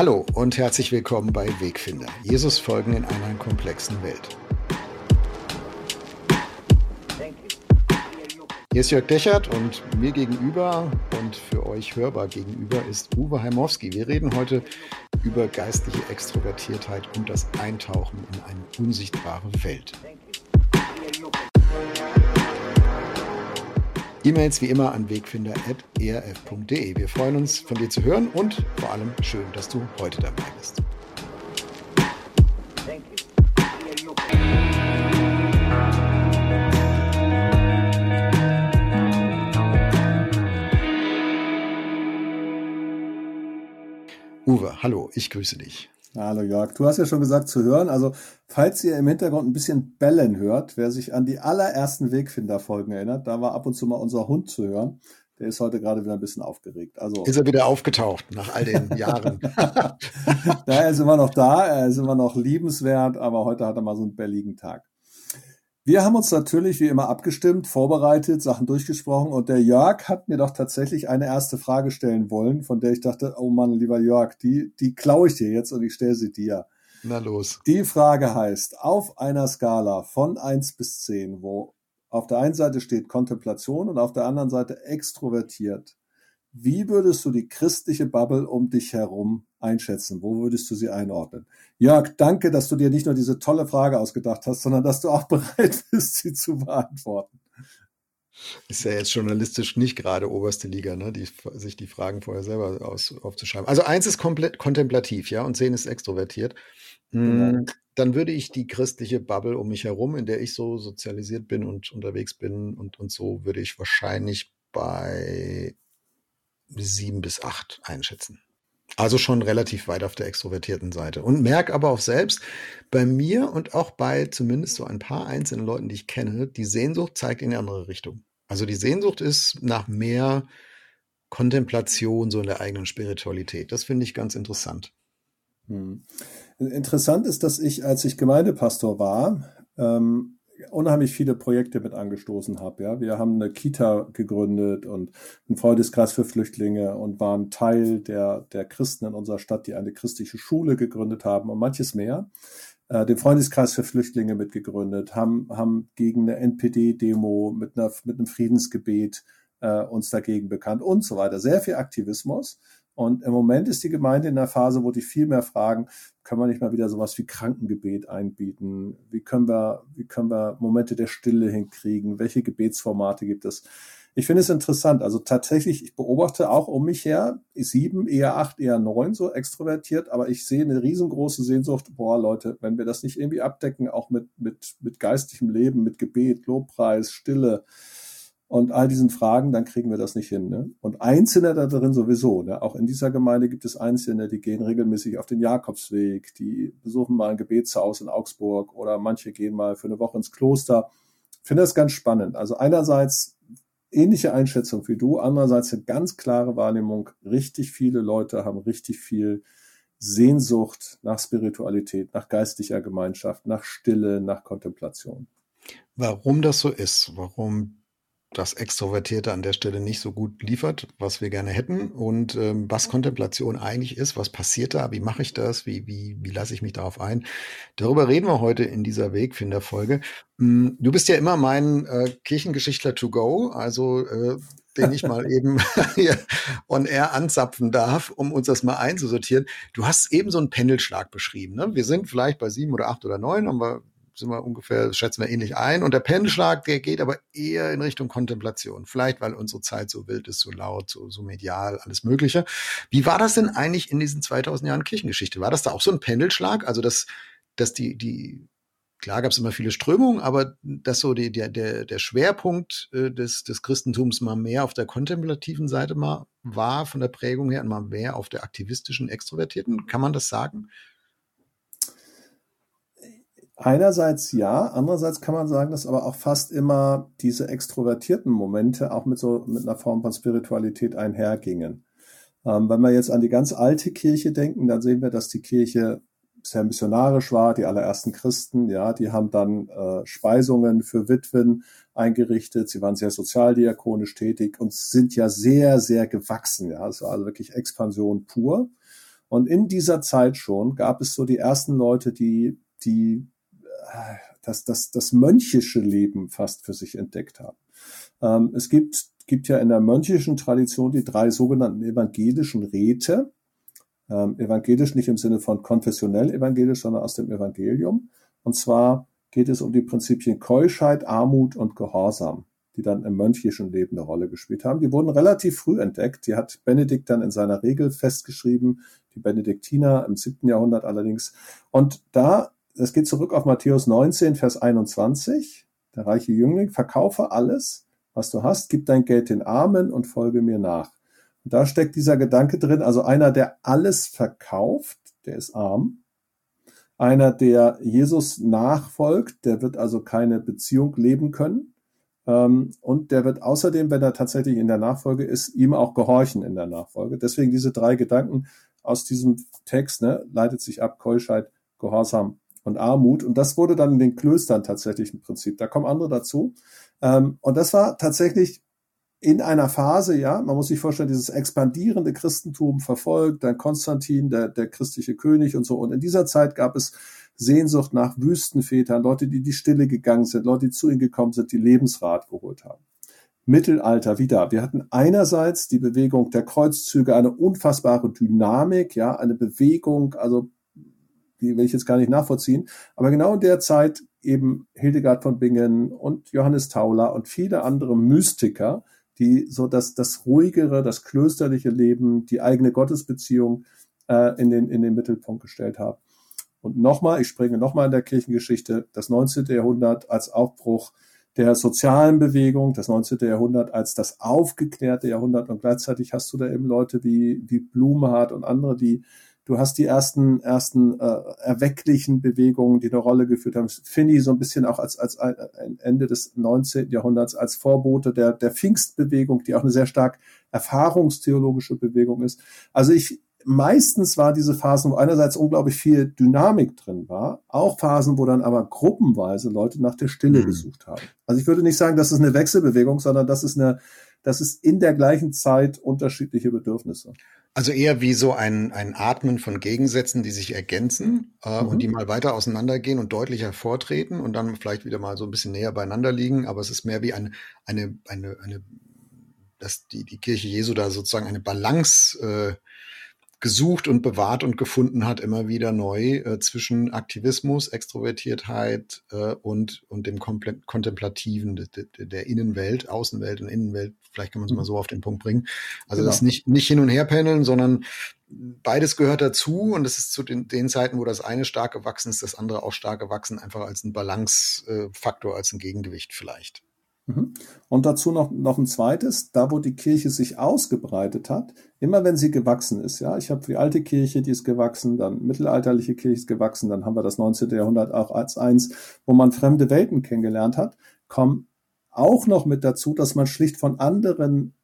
Hallo und herzlich willkommen bei Wegfinder. Jesus folgen in einer komplexen Welt. Hier ist Jörg Dechert und mir gegenüber und für euch hörbar gegenüber ist Uwe Heimowski. Wir reden heute über geistliche Extrovertiertheit und das Eintauchen in eine unsichtbare Welt. E-Mails wie immer an wegfinder.erf.de. Wir freuen uns, von dir zu hören und vor allem schön, dass du heute dabei bist. Uwe, hallo, ich grüße dich. Hallo Jörg, du hast ja schon gesagt zu hören. Also falls ihr im Hintergrund ein bisschen bellen hört, wer sich an die allerersten Wegfinder-Folgen erinnert, da war ab und zu mal unser Hund zu hören. Der ist heute gerade wieder ein bisschen aufgeregt. Also ist er wieder aufgetaucht nach all den Jahren? ja, er ist immer noch da, er ist immer noch liebenswert, aber heute hat er mal so einen belligen Tag. Wir haben uns natürlich wie immer abgestimmt, vorbereitet, Sachen durchgesprochen und der Jörg hat mir doch tatsächlich eine erste Frage stellen wollen, von der ich dachte, oh Mann, lieber Jörg, die, die klaue ich dir jetzt und ich stelle sie dir. Na los. Die Frage heißt, auf einer Skala von eins bis zehn, wo auf der einen Seite steht Kontemplation und auf der anderen Seite extrovertiert, wie würdest du die christliche Bubble um dich herum einschätzen? Wo würdest du sie einordnen? Jörg, danke, dass du dir nicht nur diese tolle Frage ausgedacht hast, sondern dass du auch bereit bist, sie zu beantworten. Ist ja jetzt journalistisch nicht gerade oberste Liga, ne? die, sich die Fragen vorher selber aus, aufzuschreiben. Also eins ist komplett kontemplativ, ja, und zehn ist extrovertiert. Mhm. Dann würde ich die christliche Bubble um mich herum, in der ich so sozialisiert bin und unterwegs bin und, und so, würde ich wahrscheinlich bei sieben bis acht einschätzen. Also schon relativ weit auf der extrovertierten Seite. Und merke aber auch selbst, bei mir und auch bei zumindest so ein paar einzelnen Leuten, die ich kenne, die Sehnsucht zeigt in eine andere Richtung. Also die Sehnsucht ist nach mehr Kontemplation so in der eigenen Spiritualität. Das finde ich ganz interessant. Hm. Interessant ist, dass ich, als ich Gemeindepastor war, ähm, unheimlich viele Projekte mit angestoßen habe. Ja, wir haben eine Kita gegründet und einen Freundeskreis für Flüchtlinge und waren Teil der der Christen in unserer Stadt, die eine christliche Schule gegründet haben und manches mehr. Äh, den Freundeskreis für Flüchtlinge mitgegründet, haben haben gegen eine NPD-Demo mit einer mit einem Friedensgebet äh, uns dagegen bekannt und so weiter. Sehr viel Aktivismus. Und im Moment ist die Gemeinde in der Phase, wo die viel mehr fragen, können wir nicht mal wieder sowas wie Krankengebet einbieten? Wie können wir, wie können wir Momente der Stille hinkriegen? Welche Gebetsformate gibt es? Ich finde es interessant. Also tatsächlich, ich beobachte auch um mich her, sieben, eher acht, eher neun so extrovertiert, aber ich sehe eine riesengroße Sehnsucht, boah, Leute, wenn wir das nicht irgendwie abdecken, auch mit, mit, mit geistigem Leben, mit Gebet, Lobpreis, Stille, und all diesen Fragen, dann kriegen wir das nicht hin. Ne? Und Einzelne da drin sowieso. Ne? Auch in dieser Gemeinde gibt es Einzelne, die gehen regelmäßig auf den Jakobsweg, die besuchen mal ein Gebetshaus in Augsburg oder manche gehen mal für eine Woche ins Kloster. Ich finde das ganz spannend. Also einerseits ähnliche Einschätzung wie du, andererseits eine ganz klare Wahrnehmung. Richtig viele Leute haben richtig viel Sehnsucht nach Spiritualität, nach geistlicher Gemeinschaft, nach Stille, nach Kontemplation. Warum das so ist, warum das Extrovertierte an der Stelle nicht so gut liefert, was wir gerne hätten und ähm, was Kontemplation eigentlich ist, was passiert da, wie mache ich das, wie, wie, wie lasse ich mich darauf ein. Darüber reden wir heute in dieser Wegfinder-Folge. Mm, du bist ja immer mein äh, Kirchengeschichtler to go, also äh, den ich mal eben hier on air anzapfen darf, um uns das mal einzusortieren. Du hast eben so einen Pendelschlag beschrieben. Ne? Wir sind vielleicht bei sieben oder acht oder neun, haben wir sind wir ungefähr, schätzen wir ähnlich ein. Und der Pendelschlag, der geht aber eher in Richtung Kontemplation. Vielleicht, weil unsere Zeit so wild ist, so laut, so, so medial, alles Mögliche. Wie war das denn eigentlich in diesen 2000 Jahren Kirchengeschichte? War das da auch so ein Pendelschlag? Also, dass, dass die, die, klar gab es immer viele Strömungen, aber dass so die, der, der, der Schwerpunkt äh, des, des Christentums mal mehr auf der kontemplativen Seite mal war von der Prägung her und mal mehr auf der aktivistischen, extrovertierten, kann man das sagen? Einerseits ja, andererseits kann man sagen, dass aber auch fast immer diese extrovertierten Momente auch mit so mit einer Form von Spiritualität einhergingen. Ähm, wenn wir jetzt an die ganz alte Kirche denken, dann sehen wir, dass die Kirche sehr missionarisch war, die allerersten Christen, ja, die haben dann äh, Speisungen für Witwen eingerichtet, sie waren sehr sozialdiakonisch tätig und sind ja sehr, sehr gewachsen, ja, es war also wirklich Expansion pur. Und in dieser Zeit schon gab es so die ersten Leute, die, die das, das, das mönchische Leben fast für sich entdeckt haben. Ähm, es gibt, gibt ja in der mönchischen Tradition die drei sogenannten evangelischen Räte. Ähm, evangelisch nicht im Sinne von konfessionell evangelisch, sondern aus dem Evangelium. Und zwar geht es um die Prinzipien Keuschheit, Armut und Gehorsam, die dann im mönchischen Leben eine Rolle gespielt haben. Die wurden relativ früh entdeckt. Die hat Benedikt dann in seiner Regel festgeschrieben, die Benediktiner im siebten Jahrhundert allerdings. Und da, es geht zurück auf Matthäus 19, Vers 21. Der reiche Jüngling, verkaufe alles, was du hast, gib dein Geld den Armen und folge mir nach. Und da steckt dieser Gedanke drin, also einer, der alles verkauft, der ist arm. Einer, der Jesus nachfolgt, der wird also keine Beziehung leben können. Ähm, und der wird außerdem, wenn er tatsächlich in der Nachfolge ist, ihm auch gehorchen in der Nachfolge. Deswegen diese drei Gedanken aus diesem Text ne, leitet sich ab Keuschheit, Gehorsam und Armut. Und das wurde dann in den Klöstern tatsächlich im Prinzip. Da kommen andere dazu. Ähm, und das war tatsächlich in einer Phase, ja, man muss sich vorstellen, dieses expandierende Christentum verfolgt, dann Konstantin, der, der christliche König und so. Und in dieser Zeit gab es Sehnsucht nach Wüstenvätern, Leute, die die Stille gegangen sind, Leute, die zu ihnen gekommen sind, die Lebensrat geholt haben. Mittelalter wieder. Wir hatten einerseits die Bewegung der Kreuzzüge, eine unfassbare Dynamik, ja, eine Bewegung, also die will ich jetzt gar nicht nachvollziehen, aber genau in der Zeit eben Hildegard von Bingen und Johannes Tauler und viele andere Mystiker, die so das, das ruhigere, das klösterliche Leben, die eigene Gottesbeziehung äh, in, den, in den Mittelpunkt gestellt haben. Und nochmal, ich springe nochmal in der Kirchengeschichte, das 19. Jahrhundert als Aufbruch der sozialen Bewegung, das 19. Jahrhundert als das aufgeklärte Jahrhundert und gleichzeitig hast du da eben Leute wie, wie Blumhardt und andere, die Du hast die ersten, ersten äh, erwecklichen Bewegungen, die eine Rolle geführt haben. Finney so ein bisschen auch als, als ein Ende des 19. Jahrhunderts als Vorbote der, der Pfingstbewegung, die auch eine sehr stark erfahrungstheologische Bewegung ist. Also ich, meistens war diese Phasen, wo einerseits unglaublich viel Dynamik drin war, auch Phasen, wo dann aber gruppenweise Leute nach der Stille mhm. gesucht haben. Also ich würde nicht sagen, das ist eine Wechselbewegung, sondern das ist eine, das ist in der gleichen Zeit unterschiedliche Bedürfnisse. Also eher wie so ein, ein Atmen von Gegensätzen, die sich ergänzen äh, mhm. und die mal weiter auseinandergehen und deutlich hervortreten und dann vielleicht wieder mal so ein bisschen näher beieinander liegen. Aber es ist mehr wie ein, eine, eine, eine, dass die, die Kirche Jesu da sozusagen eine Balance äh, gesucht und bewahrt und gefunden hat, immer wieder neu äh, zwischen Aktivismus, Extrovertiertheit äh, und, und dem Komple Kontemplativen de, de, der Innenwelt, Außenwelt und Innenwelt. Vielleicht kann man es mal mhm. so auf den Punkt bringen. Also genau. das nicht, nicht hin und her pendeln, sondern beides gehört dazu und es ist zu den, den Zeiten, wo das eine stark gewachsen ist, das andere auch stark gewachsen, einfach als ein Balancefaktor, als ein Gegengewicht vielleicht. Mhm. Und dazu noch, noch ein zweites, da wo die Kirche sich ausgebreitet hat, immer wenn sie gewachsen ist, ja, ich habe die alte Kirche, die ist gewachsen, dann mittelalterliche Kirche ist gewachsen, dann haben wir das 19. Jahrhundert auch als eins, wo man fremde Welten kennengelernt hat, kommen auch noch mit dazu, dass man schlicht von anderen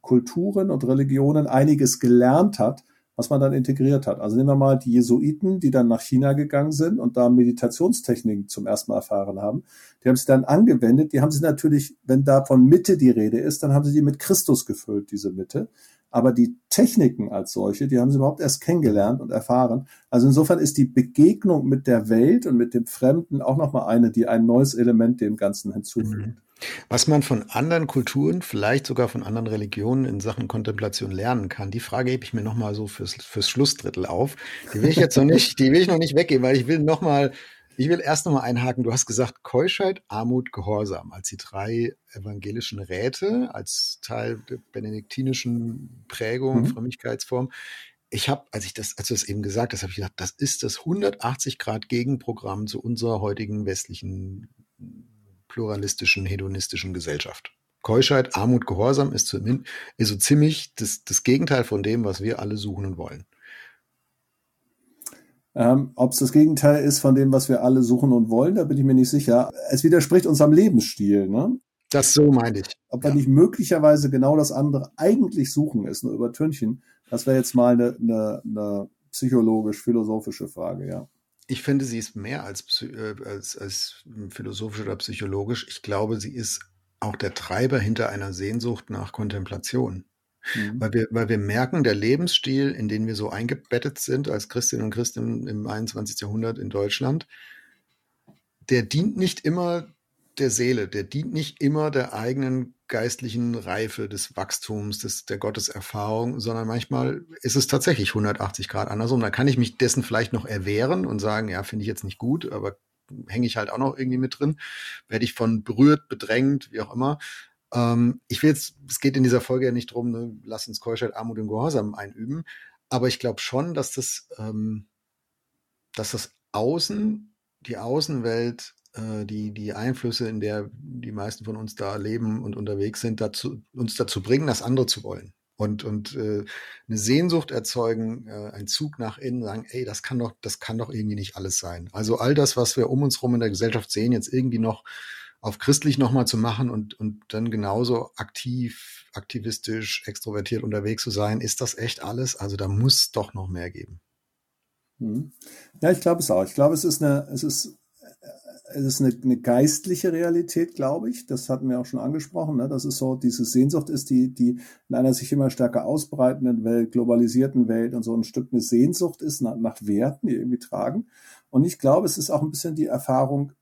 Kulturen und Religionen einiges gelernt hat, was man dann integriert hat. Also nehmen wir mal die Jesuiten, die dann nach China gegangen sind und da Meditationstechniken zum ersten Mal erfahren haben. Die haben sie dann angewendet. Die haben sie natürlich, wenn da von Mitte die Rede ist, dann haben sie die mit Christus gefüllt, diese Mitte. Aber die Techniken als solche, die haben sie überhaupt erst kennengelernt und erfahren. Also insofern ist die Begegnung mit der Welt und mit dem Fremden auch nochmal eine, die ein neues Element dem Ganzen hinzufügt. Mhm. Was man von anderen Kulturen, vielleicht sogar von anderen Religionen in Sachen Kontemplation lernen kann, die Frage hebe ich mir nochmal so fürs, fürs Schlussdrittel auf. Die will ich jetzt noch nicht, die will ich noch nicht weggeben, weil ich will nochmal, ich will erst nochmal einhaken. Du hast gesagt, Keuschheit, Armut, Gehorsam als die drei evangelischen Räte, als Teil der benediktinischen Prägung, mhm. Frömmigkeitsform. Ich habe, als ich das, als du das eben gesagt hast, habe ich gedacht, das ist das 180 Grad Gegenprogramm zu unserer heutigen westlichen pluralistischen, hedonistischen Gesellschaft. Keuschheit, Armut, Gehorsam ist, zumindest, ist so ziemlich das, das Gegenteil von dem, was wir alle suchen und wollen. Ähm, Ob es das Gegenteil ist von dem, was wir alle suchen und wollen, da bin ich mir nicht sicher. Es widerspricht unserem Lebensstil. Ne? Das so meine ich. Ob wir ja. nicht möglicherweise genau das andere eigentlich suchen, ist nur Übertünchen. Das wäre jetzt mal eine, eine, eine psychologisch-philosophische Frage, ja ich finde, sie ist mehr als, äh, als, als philosophisch oder psychologisch. Ich glaube, sie ist auch der Treiber hinter einer Sehnsucht nach Kontemplation. Mhm. Weil, wir, weil wir merken, der Lebensstil, in den wir so eingebettet sind als Christinnen und Christen im 21. Jahrhundert in Deutschland, der dient nicht immer der Seele, der dient nicht immer der eigenen geistlichen Reife, des Wachstums, des, der Gotteserfahrung, sondern manchmal ist es tatsächlich 180 Grad andersrum. Da kann ich mich dessen vielleicht noch erwehren und sagen, ja, finde ich jetzt nicht gut, aber hänge ich halt auch noch irgendwie mit drin, werde ich von berührt, bedrängt, wie auch immer. Ähm, ich will jetzt, es geht in dieser Folge ja nicht drum, ne, lass uns Keuschheit, Armut und Gehorsam einüben, aber ich glaube schon, dass das, ähm, dass das Außen, die Außenwelt, die, die Einflüsse, in der die meisten von uns da leben und unterwegs sind, dazu, uns dazu bringen, das andere zu wollen und und äh, eine Sehnsucht erzeugen, äh, ein Zug nach innen, sagen, ey, das kann doch, das kann doch irgendwie nicht alles sein. Also all das, was wir um uns rum in der Gesellschaft sehen, jetzt irgendwie noch auf christlich nochmal zu machen und und dann genauso aktiv, aktivistisch, extrovertiert unterwegs zu sein, ist das echt alles? Also da muss doch noch mehr geben. Mhm. Ja, ich glaube es auch. Ich glaube, es ist eine, es ist es ist eine, eine geistliche Realität, glaube ich. Das hatten wir auch schon angesprochen. Ne? Dass es so diese Sehnsucht ist, die, die in einer sich immer stärker ausbreitenden Welt, globalisierten Welt und so ein Stück eine Sehnsucht ist nach, nach Werten, die irgendwie tragen. Und ich glaube, es ist auch ein bisschen die Erfahrung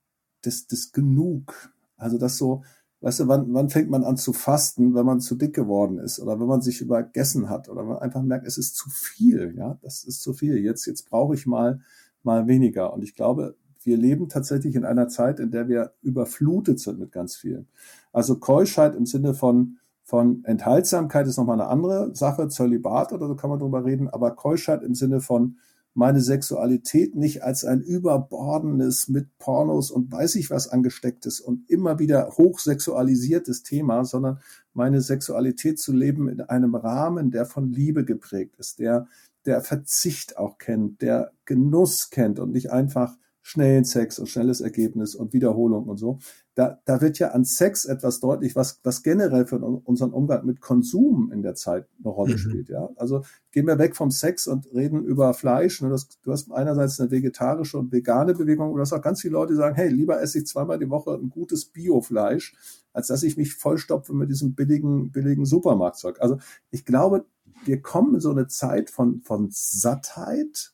des, des Genug. Also das so, weißt du, wann, wann fängt man an zu fasten, wenn man zu dick geworden ist oder wenn man sich übergessen hat oder man einfach merkt, es ist zu viel, ja, das ist zu viel. Jetzt, jetzt brauche ich mal, mal weniger. Und ich glaube, wir leben tatsächlich in einer Zeit, in der wir überflutet sind mit ganz viel. Also Keuschheit im Sinne von, von Enthaltsamkeit ist nochmal eine andere Sache, Zölibat oder so kann man drüber reden, aber Keuschheit im Sinne von meine Sexualität nicht als ein überbordendes mit Pornos und weiß ich was angestecktes und immer wieder hochsexualisiertes Thema, sondern meine Sexualität zu leben in einem Rahmen, der von Liebe geprägt ist, der der Verzicht auch kennt, der Genuss kennt und nicht einfach schnellen Sex und schnelles Ergebnis und Wiederholung und so. Da, da wird ja an Sex etwas deutlich, was, was generell für unseren Umgang mit Konsum in der Zeit eine Rolle mhm. spielt. Ja, also gehen wir weg vom Sex und reden über Fleisch. Du hast, du hast einerseits eine vegetarische und vegane Bewegung, und du hast auch ganz viele Leute, die sagen, hey, lieber esse ich zweimal die Woche ein gutes Biofleisch, als dass ich mich vollstopfe mit diesem billigen, billigen Supermarktzeug. Also ich glaube, wir kommen in so eine Zeit von, von Sattheit,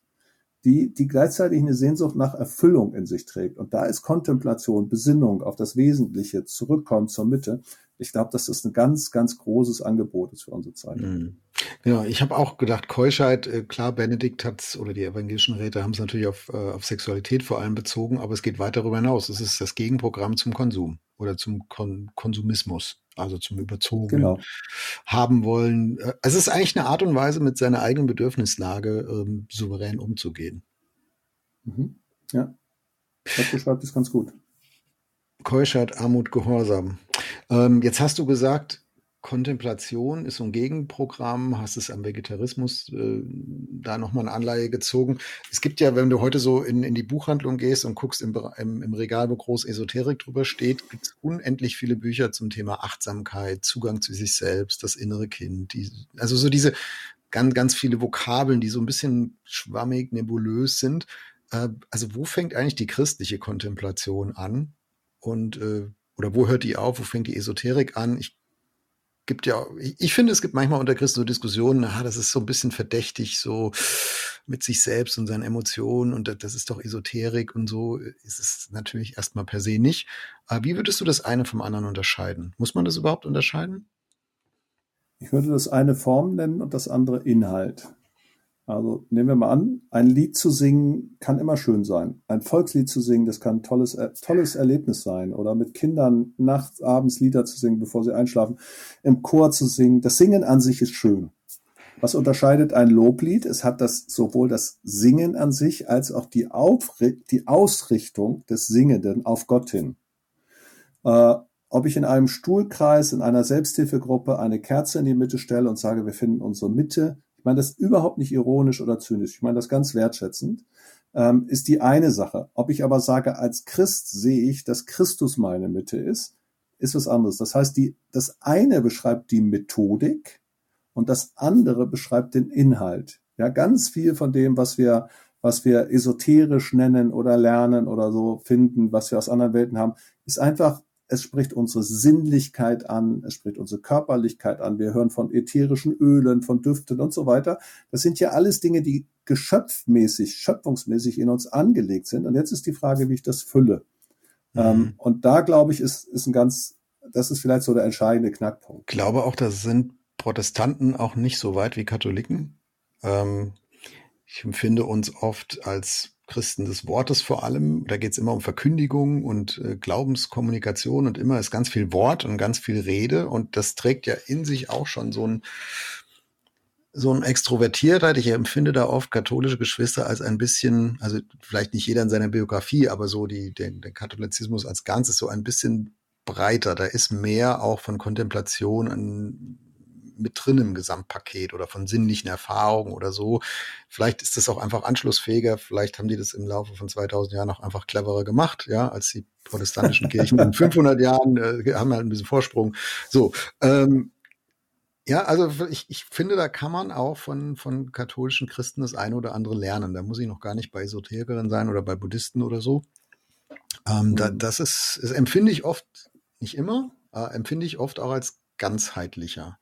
die, die gleichzeitig eine Sehnsucht nach Erfüllung in sich trägt. Und da ist Kontemplation, Besinnung auf das Wesentliche, Zurückkommen zur Mitte. Ich glaube, dass das ein ganz, ganz großes Angebot ist für unsere Zeit. Mhm. Ja, ich habe auch gedacht, Keuschheit, äh, klar, Benedikt hat oder die evangelischen Räte haben es natürlich auf, äh, auf Sexualität vor allem bezogen, aber es geht weit darüber hinaus. Es ist das Gegenprogramm zum Konsum oder zum Kon Konsumismus also zum Überzogen genau. haben wollen. Äh, es ist eigentlich eine Art und Weise, mit seiner eigenen Bedürfnislage ähm, souverän umzugehen. Mhm. Ja, das beschreibt es ganz gut. Keuschheit, Armut, Gehorsam. Ähm, jetzt hast du gesagt, Kontemplation ist so ein Gegenprogramm, hast es am Vegetarismus äh, da nochmal eine Anleihe gezogen. Es gibt ja, wenn du heute so in, in die Buchhandlung gehst und guckst im, im, im Regal, wo groß Esoterik drüber steht, gibt es unendlich viele Bücher zum Thema Achtsamkeit, Zugang zu sich selbst, das innere Kind. Die, also so diese ganz, ganz viele Vokabeln, die so ein bisschen schwammig, nebulös sind. Äh, also wo fängt eigentlich die christliche Kontemplation an? Und äh, oder wo hört die auf? Wo fängt die Esoterik an? Ich gibt ja, ich finde, es gibt manchmal unter Christen so Diskussionen, ah, das ist so ein bisschen verdächtig, so mit sich selbst und seinen Emotionen und das ist doch Esoterik und so ist es natürlich erstmal per se nicht. Aber wie würdest du das eine vom anderen unterscheiden? Muss man das überhaupt unterscheiden? Ich würde das eine Form nennen und das andere Inhalt. Also nehmen wir mal an, ein Lied zu singen kann immer schön sein. Ein Volkslied zu singen, das kann ein tolles, äh, tolles Erlebnis sein. Oder mit Kindern nachts, abends Lieder zu singen, bevor sie einschlafen. Im Chor zu singen. Das Singen an sich ist schön. Was unterscheidet ein Loblied? Es hat das sowohl das Singen an sich als auch die, Aufri die Ausrichtung des Singenden auf Gott hin. Äh, ob ich in einem Stuhlkreis, in einer Selbsthilfegruppe eine Kerze in die Mitte stelle und sage, wir finden unsere Mitte, ich meine das überhaupt nicht ironisch oder zynisch, ich meine das ganz wertschätzend, ähm, ist die eine Sache. Ob ich aber sage, als Christ sehe ich, dass Christus meine Mitte ist, ist was anderes. Das heißt, die, das eine beschreibt die Methodik und das andere beschreibt den Inhalt. Ja, ganz viel von dem, was wir, was wir esoterisch nennen oder lernen oder so finden, was wir aus anderen Welten haben, ist einfach es spricht unsere Sinnlichkeit an, es spricht unsere Körperlichkeit an. Wir hören von ätherischen Ölen, von Düften und so weiter. Das sind ja alles Dinge, die geschöpfmäßig, schöpfungsmäßig in uns angelegt sind. Und jetzt ist die Frage, wie ich das fülle. Mhm. Ähm, und da glaube ich, ist, ist ein ganz, das ist vielleicht so der entscheidende Knackpunkt. Ich glaube auch, da sind Protestanten auch nicht so weit wie Katholiken. Ähm, ich empfinde uns oft als Christen des Wortes vor allem. Da geht es immer um Verkündigung und äh, Glaubenskommunikation und immer ist ganz viel Wort und ganz viel Rede und das trägt ja in sich auch schon so ein so ein Extrovertiertheit. Ich empfinde da oft katholische Geschwister als ein bisschen, also vielleicht nicht jeder in seiner Biografie, aber so die, der, der Katholizismus als Ganzes so ein bisschen breiter. Da ist mehr auch von Kontemplation an, mit drin im Gesamtpaket oder von sinnlichen Erfahrungen oder so. Vielleicht ist das auch einfach anschlussfähiger. Vielleicht haben die das im Laufe von 2000 Jahren auch einfach cleverer gemacht, ja, als die protestantischen Kirchen in 500 Jahren äh, haben halt ein bisschen Vorsprung. So, ähm, ja, also ich, ich finde, da kann man auch von, von katholischen Christen das eine oder andere lernen. Da muss ich noch gar nicht bei Esoterikern sein oder bei Buddhisten oder so. Ähm, mhm. da, das ist, das empfinde ich oft, nicht immer, äh, empfinde ich oft auch als ganzheitlicher.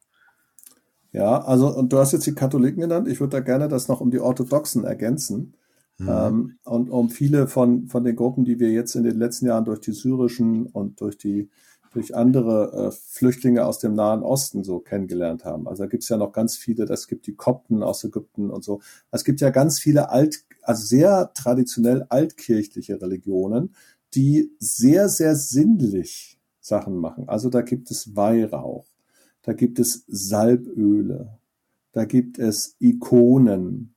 Ja, also und du hast jetzt die Katholiken genannt. Ich würde da gerne das noch um die Orthodoxen ergänzen. Mhm. Ähm, und um viele von, von den Gruppen, die wir jetzt in den letzten Jahren durch die syrischen und durch die durch andere äh, Flüchtlinge aus dem Nahen Osten so kennengelernt haben. Also da gibt es ja noch ganz viele, das gibt die Kopten aus Ägypten und so. Es gibt ja ganz viele alt, also sehr traditionell altkirchliche Religionen, die sehr, sehr sinnlich Sachen machen. Also da gibt es Weihrauch, da gibt es Salböle, da gibt es Ikonen.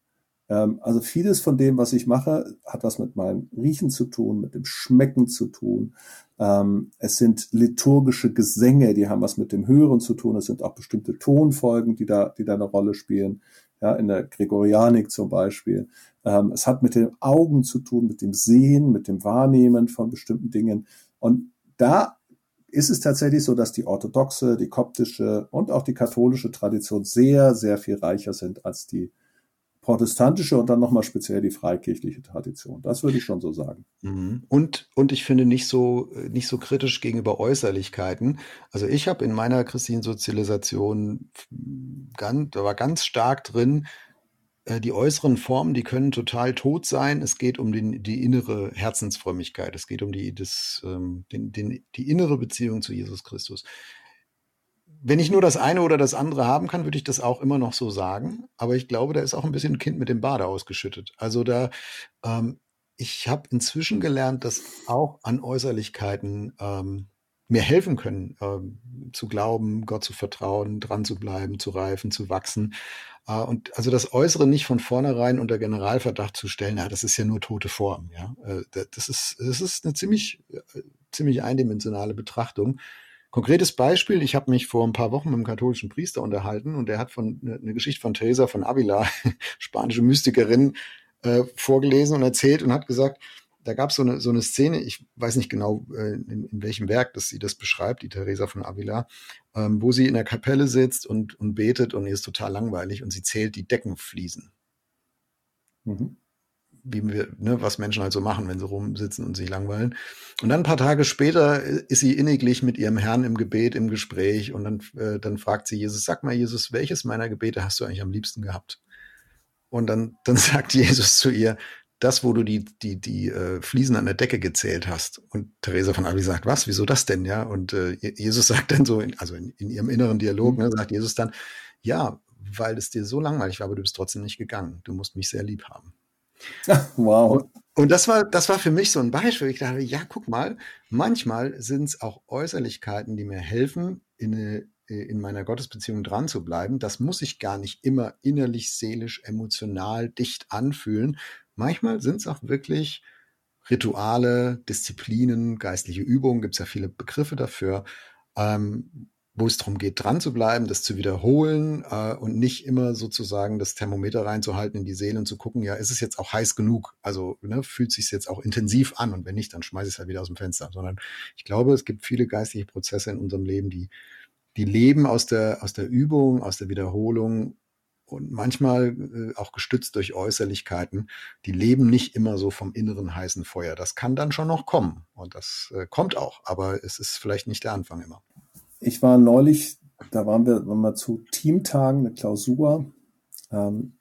Ähm, also vieles von dem, was ich mache, hat was mit meinem Riechen zu tun, mit dem Schmecken zu tun. Ähm, es sind liturgische Gesänge, die haben was mit dem Hören zu tun. Es sind auch bestimmte Tonfolgen, die da, die da eine Rolle spielen. Ja, in der Gregorianik zum Beispiel. Ähm, es hat mit den Augen zu tun, mit dem Sehen, mit dem Wahrnehmen von bestimmten Dingen. Und da ist es tatsächlich so, dass die orthodoxe, die koptische und auch die katholische Tradition sehr, sehr viel reicher sind als die protestantische und dann nochmal speziell die freikirchliche Tradition. Das würde ich schon so sagen. Mhm. Und, und ich finde nicht so, nicht so kritisch gegenüber Äußerlichkeiten. Also ich habe in meiner christlichen Sozialisation ganz, da war ganz stark drin, die äußeren Formen, die können total tot sein. Es geht um den, die innere Herzensfrömmigkeit. Es geht um die, das, ähm, den, den, die innere Beziehung zu Jesus Christus. Wenn ich nur das eine oder das andere haben kann, würde ich das auch immer noch so sagen. Aber ich glaube, da ist auch ein bisschen ein Kind mit dem Bade ausgeschüttet. Also da, ähm, ich habe inzwischen gelernt, dass auch an Äußerlichkeiten ähm, mir helfen können, ähm, zu glauben, Gott zu vertrauen, dran zu bleiben, zu reifen, zu wachsen. Äh, und also das Äußere nicht von vornherein unter Generalverdacht zu stellen, ja, das ist ja nur tote Form, ja. Äh, das ist, das ist eine ziemlich, äh, ziemlich eindimensionale Betrachtung. Konkretes Beispiel, ich habe mich vor ein paar Wochen mit einem katholischen Priester unterhalten und der hat von eine ne Geschichte von Teresa von Avila, spanische Mystikerin, äh, vorgelesen und erzählt und hat gesagt, da gab so es eine, so eine Szene, ich weiß nicht genau, äh, in, in, welchem Werk dass sie das beschreibt, die Theresa von Avila, ähm, wo sie in der Kapelle sitzt und, und betet und ihr ist total langweilig und sie zählt die Deckenfliesen. Mhm. Wie wir, ne, was Menschen halt so machen, wenn sie rumsitzen und sich langweilen. Und dann ein paar Tage später ist sie inniglich mit ihrem Herrn im Gebet, im Gespräch und dann, äh, dann fragt sie Jesus, sag mal, Jesus, welches meiner Gebete hast du eigentlich am liebsten gehabt? Und dann, dann sagt Jesus zu ihr, das, wo du die, die, die äh, Fliesen an der Decke gezählt hast. Und Theresa von Abi sagt, was, wieso das denn, ja? Und äh, Jesus sagt dann so, in, also in, in ihrem inneren Dialog, ne, sagt Jesus dann, ja, weil es dir so langweilig war, aber du bist trotzdem nicht gegangen. Du musst mich sehr lieb haben. Wow. Und, und das war, das war für mich so ein Beispiel. Ich dachte, ja, guck mal, manchmal sind es auch Äußerlichkeiten, die mir helfen, in, eine, in meiner Gottesbeziehung dran zu bleiben. Das muss ich gar nicht immer innerlich, seelisch, emotional dicht anfühlen, Manchmal sind es auch wirklich Rituale, Disziplinen, geistliche Übungen, gibt es ja viele Begriffe dafür, ähm, wo es darum geht, dran zu bleiben, das zu wiederholen äh, und nicht immer sozusagen das Thermometer reinzuhalten in die Seele und zu gucken, ja, ist es jetzt auch heiß genug? Also ne, fühlt sich jetzt auch intensiv an und wenn nicht, dann schmeiße ich es halt wieder aus dem Fenster. Sondern ich glaube, es gibt viele geistliche Prozesse in unserem Leben, die, die leben aus der, aus der Übung, aus der Wiederholung und manchmal äh, auch gestützt durch Äußerlichkeiten, die leben nicht immer so vom inneren heißen Feuer. Das kann dann schon noch kommen und das äh, kommt auch, aber es ist vielleicht nicht der Anfang immer. Ich war neulich, da waren wir, waren wir zu Teamtagen, eine Klausur. Ähm,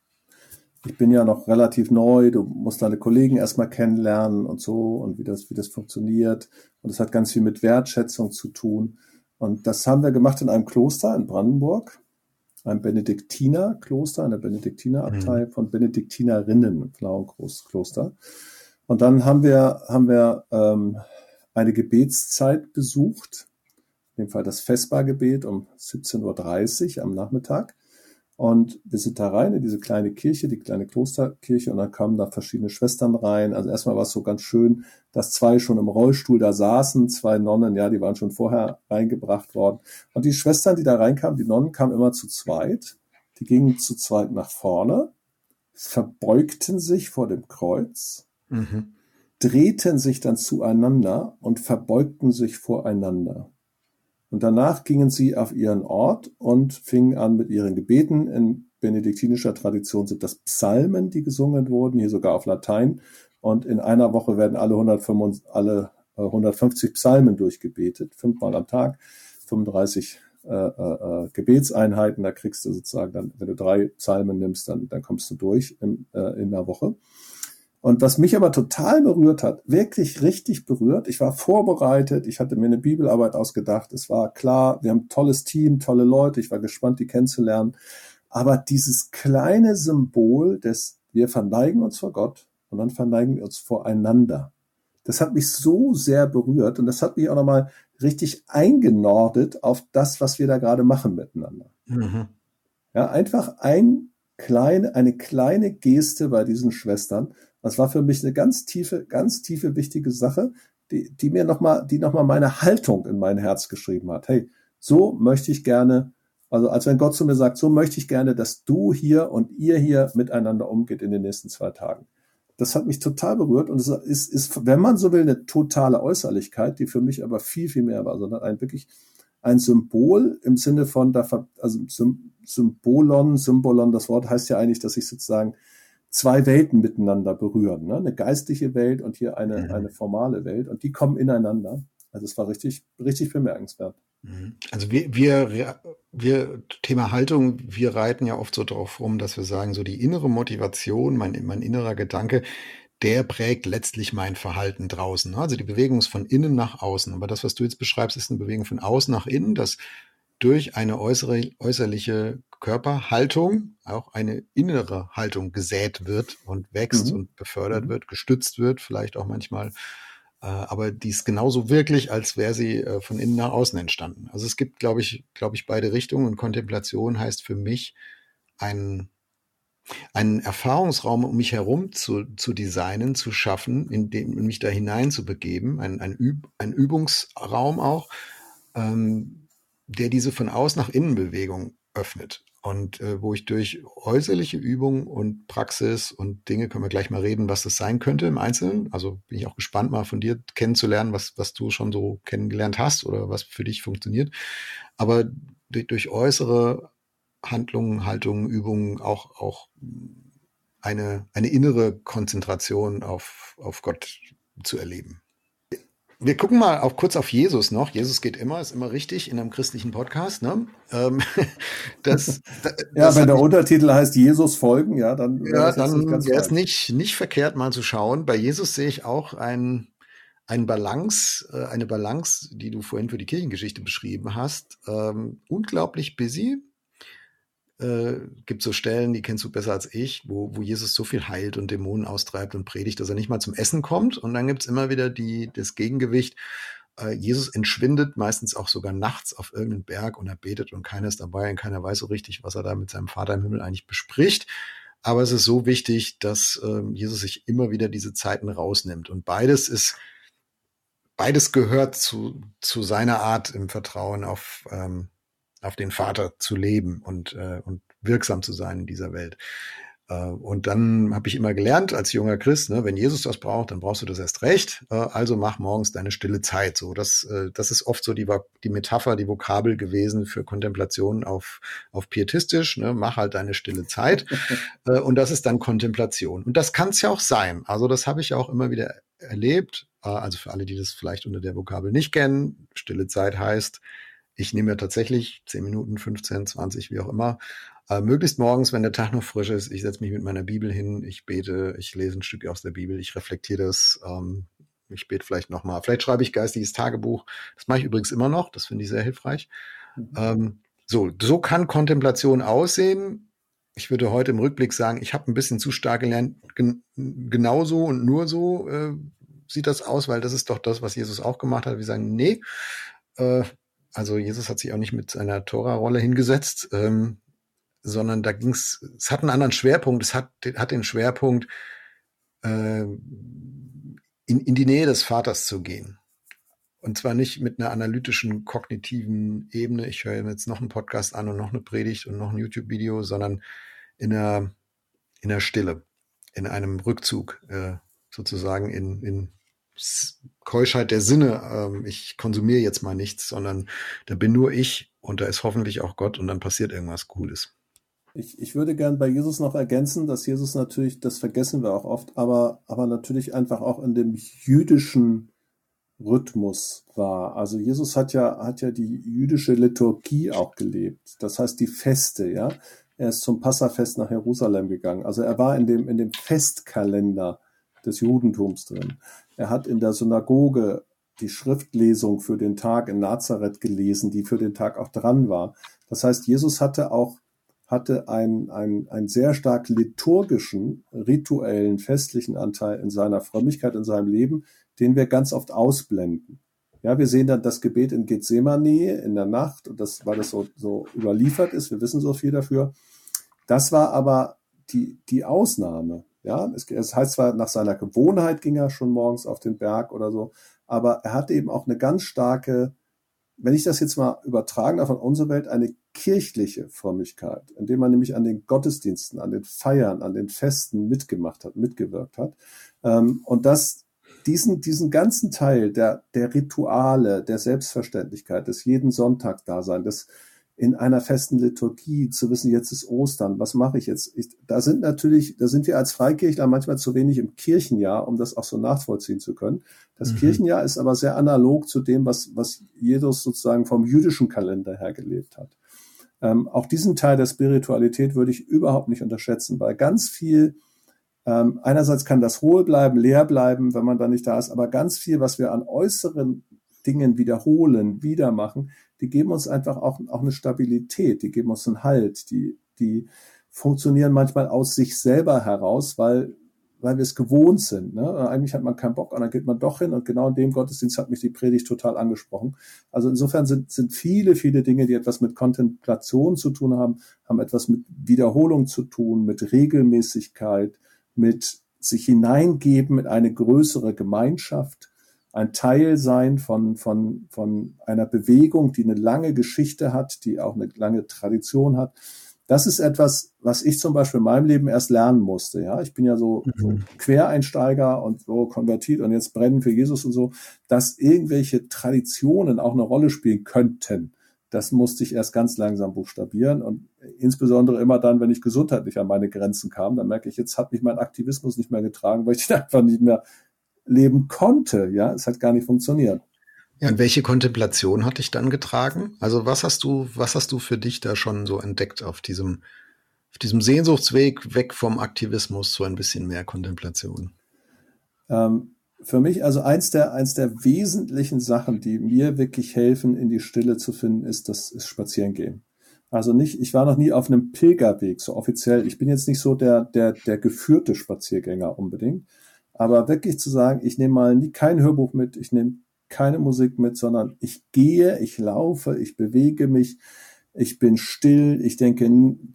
ich bin ja noch relativ neu, du musst deine Kollegen erstmal kennenlernen und so und wie das, wie das funktioniert. Und es hat ganz viel mit Wertschätzung zu tun. Und das haben wir gemacht in einem Kloster in Brandenburg ein Benediktinerkloster, eine Benediktinerabtei mhm. von Benediktinerinnen, Klauenkloster. Und dann haben wir, haben wir ähm, eine Gebetszeit besucht, in dem Fall das Vespergebet um 17.30 Uhr am Nachmittag. Und wir sind da rein in diese kleine Kirche, die kleine Klosterkirche, und dann kamen da verschiedene Schwestern rein. Also erstmal war es so ganz schön, dass zwei schon im Rollstuhl da saßen, zwei Nonnen, ja, die waren schon vorher reingebracht worden. Und die Schwestern, die da reinkamen, die Nonnen kamen immer zu zweit. Die gingen zu zweit nach vorne, verbeugten sich vor dem Kreuz, mhm. drehten sich dann zueinander und verbeugten sich voreinander. Und danach gingen sie auf ihren Ort und fingen an mit ihren Gebeten. In benediktinischer Tradition sind das Psalmen, die gesungen wurden, hier sogar auf Latein. Und in einer Woche werden alle, 155, alle 150 äh, Psalmen durchgebetet, fünfmal am Tag, 35 äh, äh, äh, Gebetseinheiten. Da kriegst du sozusagen dann, wenn du drei Psalmen nimmst, dann, dann kommst du durch in, äh, in einer Woche. Und was mich aber total berührt hat, wirklich richtig berührt, ich war vorbereitet, ich hatte mir eine Bibelarbeit ausgedacht, es war klar, wir haben ein tolles Team, tolle Leute, ich war gespannt, die kennenzulernen. Aber dieses kleine Symbol des, wir verneigen uns vor Gott und dann verneigen wir uns voreinander. Das hat mich so sehr berührt und das hat mich auch nochmal richtig eingenordet auf das, was wir da gerade machen miteinander. Mhm. Ja, einfach ein kleine, eine kleine Geste bei diesen Schwestern, das war für mich eine ganz tiefe, ganz tiefe, wichtige Sache, die, die mir nochmal, die nochmal meine Haltung in mein Herz geschrieben hat. Hey, so möchte ich gerne, also als wenn Gott zu mir sagt, so möchte ich gerne, dass du hier und ihr hier miteinander umgeht in den nächsten zwei Tagen. Das hat mich total berührt und es ist, ist, wenn man so will, eine totale Äußerlichkeit, die für mich aber viel, viel mehr war, sondern ein wirklich ein Symbol im Sinne von, also Symbolon, Symbolon, das Wort heißt ja eigentlich, dass ich sozusagen zwei Welten miteinander berühren. Ne? Eine geistliche Welt und hier eine, mhm. eine formale Welt. Und die kommen ineinander. Also es war richtig, richtig bemerkenswert. Mhm. Also wir, wir, wir, Thema Haltung, wir reiten ja oft so drauf rum, dass wir sagen, so die innere Motivation, mein, mein innerer Gedanke, der prägt letztlich mein Verhalten draußen. Also die Bewegung ist von innen nach außen. Aber das, was du jetzt beschreibst, ist eine Bewegung von außen nach innen, das durch eine äußere, äußerliche Körperhaltung auch eine innere Haltung gesät wird und wächst mhm. und befördert mhm. wird, gestützt wird, vielleicht auch manchmal. Äh, aber die ist genauso wirklich, als wäre sie äh, von innen nach außen entstanden. Also es gibt, glaube ich, glaube ich, beide Richtungen und Kontemplation heißt für mich ein einen Erfahrungsraum um mich herum zu, zu designen, zu schaffen, in dem mich da hinein zu begeben, ein, ein, Üb, ein Übungsraum auch, ähm, der diese von außen nach innen Bewegung öffnet. Und äh, wo ich durch äußerliche Übung und Praxis und Dinge, können wir gleich mal reden, was das sein könnte im Einzelnen. Also bin ich auch gespannt, mal von dir kennenzulernen, was, was du schon so kennengelernt hast oder was für dich funktioniert. Aber durch, durch äußere Handlungen, Haltungen, Übungen auch, auch eine, eine innere Konzentration auf, auf Gott zu erleben. Wir gucken mal auf, kurz auf Jesus noch. Jesus geht immer, ist immer richtig in einem christlichen Podcast. Ne? Ähm, das, das, ja, wenn der Untertitel heißt Jesus folgen, ja, dann wäre ja, es nicht, nicht verkehrt, mal zu schauen. Bei Jesus sehe ich auch ein, ein Balance, äh, eine Balance, die du vorhin für die Kirchengeschichte beschrieben hast. Ähm, unglaublich busy, äh, gibt so Stellen, die kennst du besser als ich, wo, wo Jesus so viel heilt und Dämonen austreibt und predigt, dass er nicht mal zum Essen kommt. Und dann gibt's immer wieder die, das Gegengewicht. Äh, Jesus entschwindet meistens auch sogar nachts auf irgendeinen Berg und er betet und keiner ist dabei und keiner weiß so richtig, was er da mit seinem Vater im Himmel eigentlich bespricht. Aber es ist so wichtig, dass äh, Jesus sich immer wieder diese Zeiten rausnimmt. Und beides ist, beides gehört zu, zu seiner Art im Vertrauen auf, ähm, auf den Vater zu leben und, äh, und wirksam zu sein in dieser Welt. Äh, und dann habe ich immer gelernt als junger Christ, ne, wenn Jesus das braucht, dann brauchst du das erst recht. Äh, also mach morgens deine stille Zeit. So, das, äh, das ist oft so die, die Metapher, die Vokabel gewesen für Kontemplation auf, auf pietistisch. Ne, mach halt deine stille Zeit. und das ist dann Kontemplation. Und das kann es ja auch sein. Also das habe ich auch immer wieder erlebt. Also für alle, die das vielleicht unter der Vokabel nicht kennen, stille Zeit heißt, ich nehme ja tatsächlich 10 Minuten, 15, 20, wie auch immer, äh, möglichst morgens, wenn der Tag noch frisch ist, ich setze mich mit meiner Bibel hin, ich bete, ich lese ein Stück aus der Bibel, ich reflektiere das, ähm, ich bete vielleicht nochmal. Vielleicht schreibe ich geistiges Tagebuch. Das mache ich übrigens immer noch, das finde ich sehr hilfreich. Mhm. Ähm, so, so kann Kontemplation aussehen. Ich würde heute im Rückblick sagen, ich habe ein bisschen zu stark gelernt, gen genauso und nur so äh, sieht das aus, weil das ist doch das, was Jesus auch gemacht hat. Wir sagen, nee, äh, also Jesus hat sich auch nicht mit seiner Tora-Rolle hingesetzt. Ähm, sondern da ging es, es hat einen anderen Schwerpunkt, es hat, hat den Schwerpunkt, äh, in, in die Nähe des Vaters zu gehen. Und zwar nicht mit einer analytischen, kognitiven Ebene, ich höre jetzt noch einen Podcast an und noch eine Predigt und noch ein YouTube-Video, sondern in einer, in einer Stille, in einem Rückzug, äh, sozusagen in, in Keuschheit der Sinne. Ähm, ich konsumiere jetzt mal nichts, sondern da bin nur ich und da ist hoffentlich auch Gott und dann passiert irgendwas Cooles. Ich, ich würde gern bei Jesus noch ergänzen, dass Jesus natürlich, das vergessen wir auch oft, aber, aber natürlich einfach auch in dem jüdischen Rhythmus war. Also Jesus hat ja, hat ja die jüdische Liturgie auch gelebt. Das heißt die Feste, ja. Er ist zum Passafest nach Jerusalem gegangen. Also er war in dem, in dem Festkalender des Judentums drin. Er hat in der Synagoge die Schriftlesung für den Tag in Nazareth gelesen, die für den Tag auch dran war. Das heißt, Jesus hatte auch hatte einen, einen, einen sehr stark liturgischen, rituellen, festlichen Anteil in seiner Frömmigkeit, in seinem Leben, den wir ganz oft ausblenden. Ja, wir sehen dann das Gebet in Gethsemane in der Nacht, und das, weil das so, so überliefert ist, wir wissen so viel dafür. Das war aber die, die Ausnahme. Ja, es, es heißt zwar, nach seiner Gewohnheit ging er schon morgens auf den Berg oder so, aber er hatte eben auch eine ganz starke wenn ich das jetzt mal übertragen darf an unsere Welt, eine kirchliche Frömmigkeit, indem man nämlich an den Gottesdiensten, an den Feiern, an den Festen mitgemacht hat, mitgewirkt hat. Ähm, und das, diesen, diesen ganzen Teil der, der Rituale, der Selbstverständlichkeit, des jeden Sonntag Dasein, des, in einer festen Liturgie zu wissen, jetzt ist Ostern, was mache ich jetzt? Ich, da sind natürlich, da sind wir als Freikirchler manchmal zu wenig im Kirchenjahr, um das auch so nachvollziehen zu können. Das mhm. Kirchenjahr ist aber sehr analog zu dem, was, was Jesus sozusagen vom jüdischen Kalender her gelebt hat. Ähm, auch diesen Teil der Spiritualität würde ich überhaupt nicht unterschätzen, weil ganz viel, ähm, einerseits kann das hohl bleiben, leer bleiben, wenn man da nicht da ist, aber ganz viel, was wir an äußeren Dingen wiederholen, wieder machen, die geben uns einfach auch, auch eine Stabilität, die geben uns einen Halt, die, die funktionieren manchmal aus sich selber heraus, weil, weil wir es gewohnt sind. Ne? Eigentlich hat man keinen Bock und dann geht man doch hin und genau in dem Gottesdienst hat mich die Predigt total angesprochen. Also insofern sind, sind viele, viele Dinge, die etwas mit Kontemplation zu tun haben, haben etwas mit Wiederholung zu tun, mit Regelmäßigkeit, mit sich hineingeben in eine größere Gemeinschaft ein Teil sein von, von, von einer Bewegung, die eine lange Geschichte hat, die auch eine lange Tradition hat. Das ist etwas, was ich zum Beispiel in meinem Leben erst lernen musste. Ja, ich bin ja so, mhm. so Quereinsteiger und so konvertiert und jetzt brennen für Jesus und so, dass irgendwelche Traditionen auch eine Rolle spielen könnten. Das musste ich erst ganz langsam buchstabieren und insbesondere immer dann, wenn ich gesundheitlich an meine Grenzen kam, dann merke ich, jetzt hat mich mein Aktivismus nicht mehr getragen, weil ich den einfach nicht mehr leben konnte. Ja, es hat gar nicht funktioniert. Ja, und welche Kontemplation hat dich dann getragen? Also was hast du, was hast du für dich da schon so entdeckt auf diesem, auf diesem Sehnsuchtsweg weg vom Aktivismus zu ein bisschen mehr Kontemplation? Ähm, für mich also eins der, eins der wesentlichen Sachen, die mir wirklich helfen, in die Stille zu finden, ist das ist Spazierengehen. Also nicht, ich war noch nie auf einem Pilgerweg, so offiziell. Ich bin jetzt nicht so der, der, der geführte Spaziergänger unbedingt. Aber wirklich zu sagen, ich nehme mal nie, kein Hörbuch mit, ich nehme keine Musik mit, sondern ich gehe, ich laufe, ich bewege mich, ich bin still, ich denke,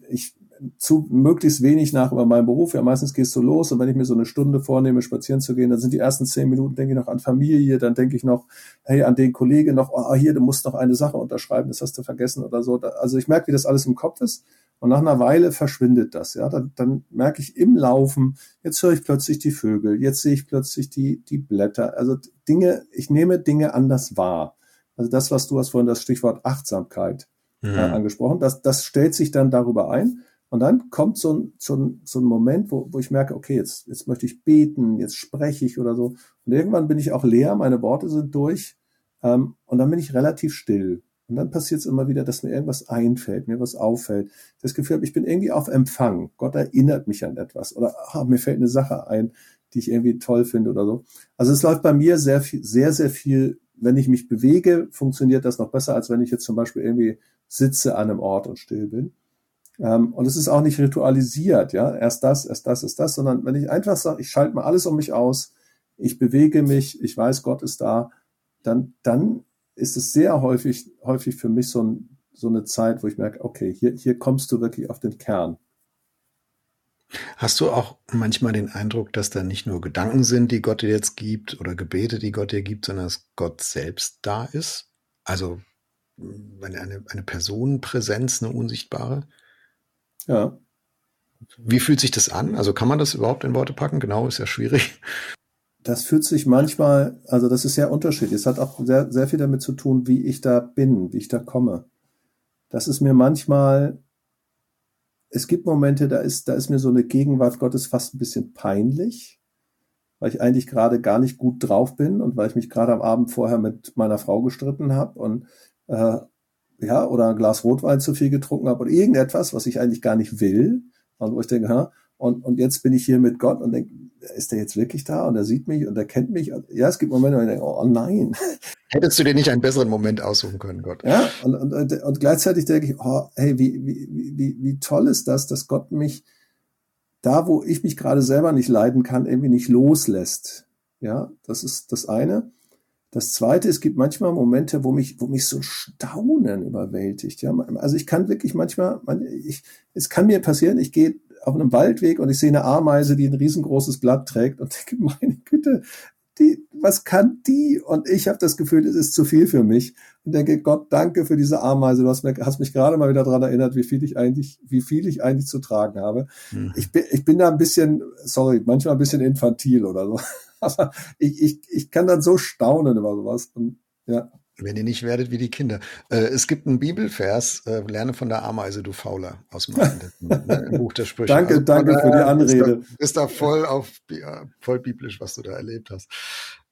ich zu möglichst wenig nach über meinen Beruf. Ja, meistens gehst du los und wenn ich mir so eine Stunde vornehme, spazieren zu gehen, dann sind die ersten zehn Minuten, denke ich noch an Familie, dann denke ich noch, hey, an den Kollegen noch, oh, hier, du musst noch eine Sache unterschreiben, das hast du vergessen oder so. Also ich merke, wie das alles im Kopf ist. Und nach einer Weile verschwindet das, ja. Dann, dann merke ich im Laufen, jetzt höre ich plötzlich die Vögel, jetzt sehe ich plötzlich die, die Blätter. Also Dinge, ich nehme Dinge anders wahr. Also das, was du hast vorhin das Stichwort Achtsamkeit äh, mhm. angesprochen, das, das stellt sich dann darüber ein. Und dann kommt so ein, so ein, so ein Moment, wo, wo ich merke, okay, jetzt, jetzt möchte ich beten, jetzt spreche ich oder so. Und irgendwann bin ich auch leer, meine Worte sind durch. Ähm, und dann bin ich relativ still. Und dann passiert es immer wieder, dass mir irgendwas einfällt, mir was auffällt. Das Gefühl habe, ich bin irgendwie auf Empfang. Gott erinnert mich an etwas. Oder ah, mir fällt eine Sache ein, die ich irgendwie toll finde oder so. Also es läuft bei mir sehr viel, sehr, sehr viel, wenn ich mich bewege, funktioniert das noch besser, als wenn ich jetzt zum Beispiel irgendwie sitze an einem Ort und still bin. Ähm, und es ist auch nicht ritualisiert, ja, erst das, erst das, erst das, sondern wenn ich einfach sage, ich schalte mal alles um mich aus, ich bewege mich, ich weiß, Gott ist da, dann, dann ist es sehr häufig, häufig für mich so, ein, so eine Zeit, wo ich merke, okay, hier, hier kommst du wirklich auf den Kern. Hast du auch manchmal den Eindruck, dass da nicht nur Gedanken sind, die Gott dir jetzt gibt oder Gebete, die Gott dir gibt, sondern dass Gott selbst da ist? Also eine, eine Personenpräsenz, eine unsichtbare? Ja. Wie fühlt sich das an? Also kann man das überhaupt in Worte packen? Genau, ist ja schwierig. Das fühlt sich manchmal, also das ist sehr unterschiedlich. Es hat auch sehr, sehr viel damit zu tun, wie ich da bin, wie ich da komme. Das ist mir manchmal, es gibt Momente, da ist, da ist mir so eine Gegenwart Gottes fast ein bisschen peinlich, weil ich eigentlich gerade gar nicht gut drauf bin und weil ich mich gerade am Abend vorher mit meiner Frau gestritten habe und äh, ja, oder ein Glas Rotwein zu viel getrunken habe oder irgendetwas, was ich eigentlich gar nicht will. Und wo ich denke, ha, und, und jetzt bin ich hier mit Gott und denke, ist der jetzt wirklich da und er sieht mich und er kennt mich? Ja, es gibt Momente, wo ich denke, oh nein. Hättest du dir nicht einen besseren Moment aussuchen können, Gott? Ja, und, und, und gleichzeitig denke ich, oh, hey, wie, wie, wie, wie toll ist das, dass Gott mich da, wo ich mich gerade selber nicht leiden kann, irgendwie nicht loslässt. Ja, das ist das eine. Das zweite, es gibt manchmal Momente, wo mich, wo mich so Staunen überwältigt. Ja, also ich kann wirklich manchmal, ich, es kann mir passieren, ich gehe auf einem Waldweg und ich sehe eine Ameise, die ein riesengroßes Blatt trägt und denke, meine Güte, die, was kann die? Und ich habe das Gefühl, es ist zu viel für mich und denke, Gott, danke für diese Ameise. Du hast, mir, hast mich gerade mal wieder daran erinnert, wie viel ich eigentlich, wie viel ich eigentlich zu tragen habe. Mhm. Ich, bin, ich bin da ein bisschen, sorry, manchmal ein bisschen infantil oder so. Aber ich, ich, ich kann dann so staunen über sowas. Und, ja. Wenn ihr nicht werdet wie die Kinder. Äh, es gibt einen Bibelvers, äh, lerne von der Ameise, du Fauler, aus dem, ne, Buch der Sprüche. danke, also, danke für die Anrede. Ist da, ist da voll auf, ja, voll biblisch, was du da erlebt hast.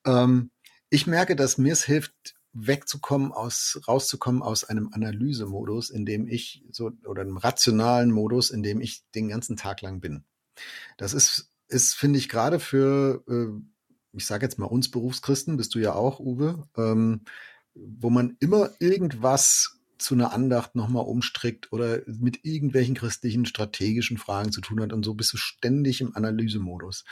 Ähm, ich merke, dass mir es hilft, wegzukommen aus, rauszukommen aus einem Analysemodus, in dem ich so, oder einem rationalen Modus, in dem ich den ganzen Tag lang bin. Das ist, ist, finde ich, gerade für, äh, ich sage jetzt mal uns Berufschristen, bist du ja auch, Uwe, ähm, wo man immer irgendwas zu einer Andacht nochmal umstrickt oder mit irgendwelchen christlichen strategischen Fragen zu tun hat und so bist du ständig im Analysemodus.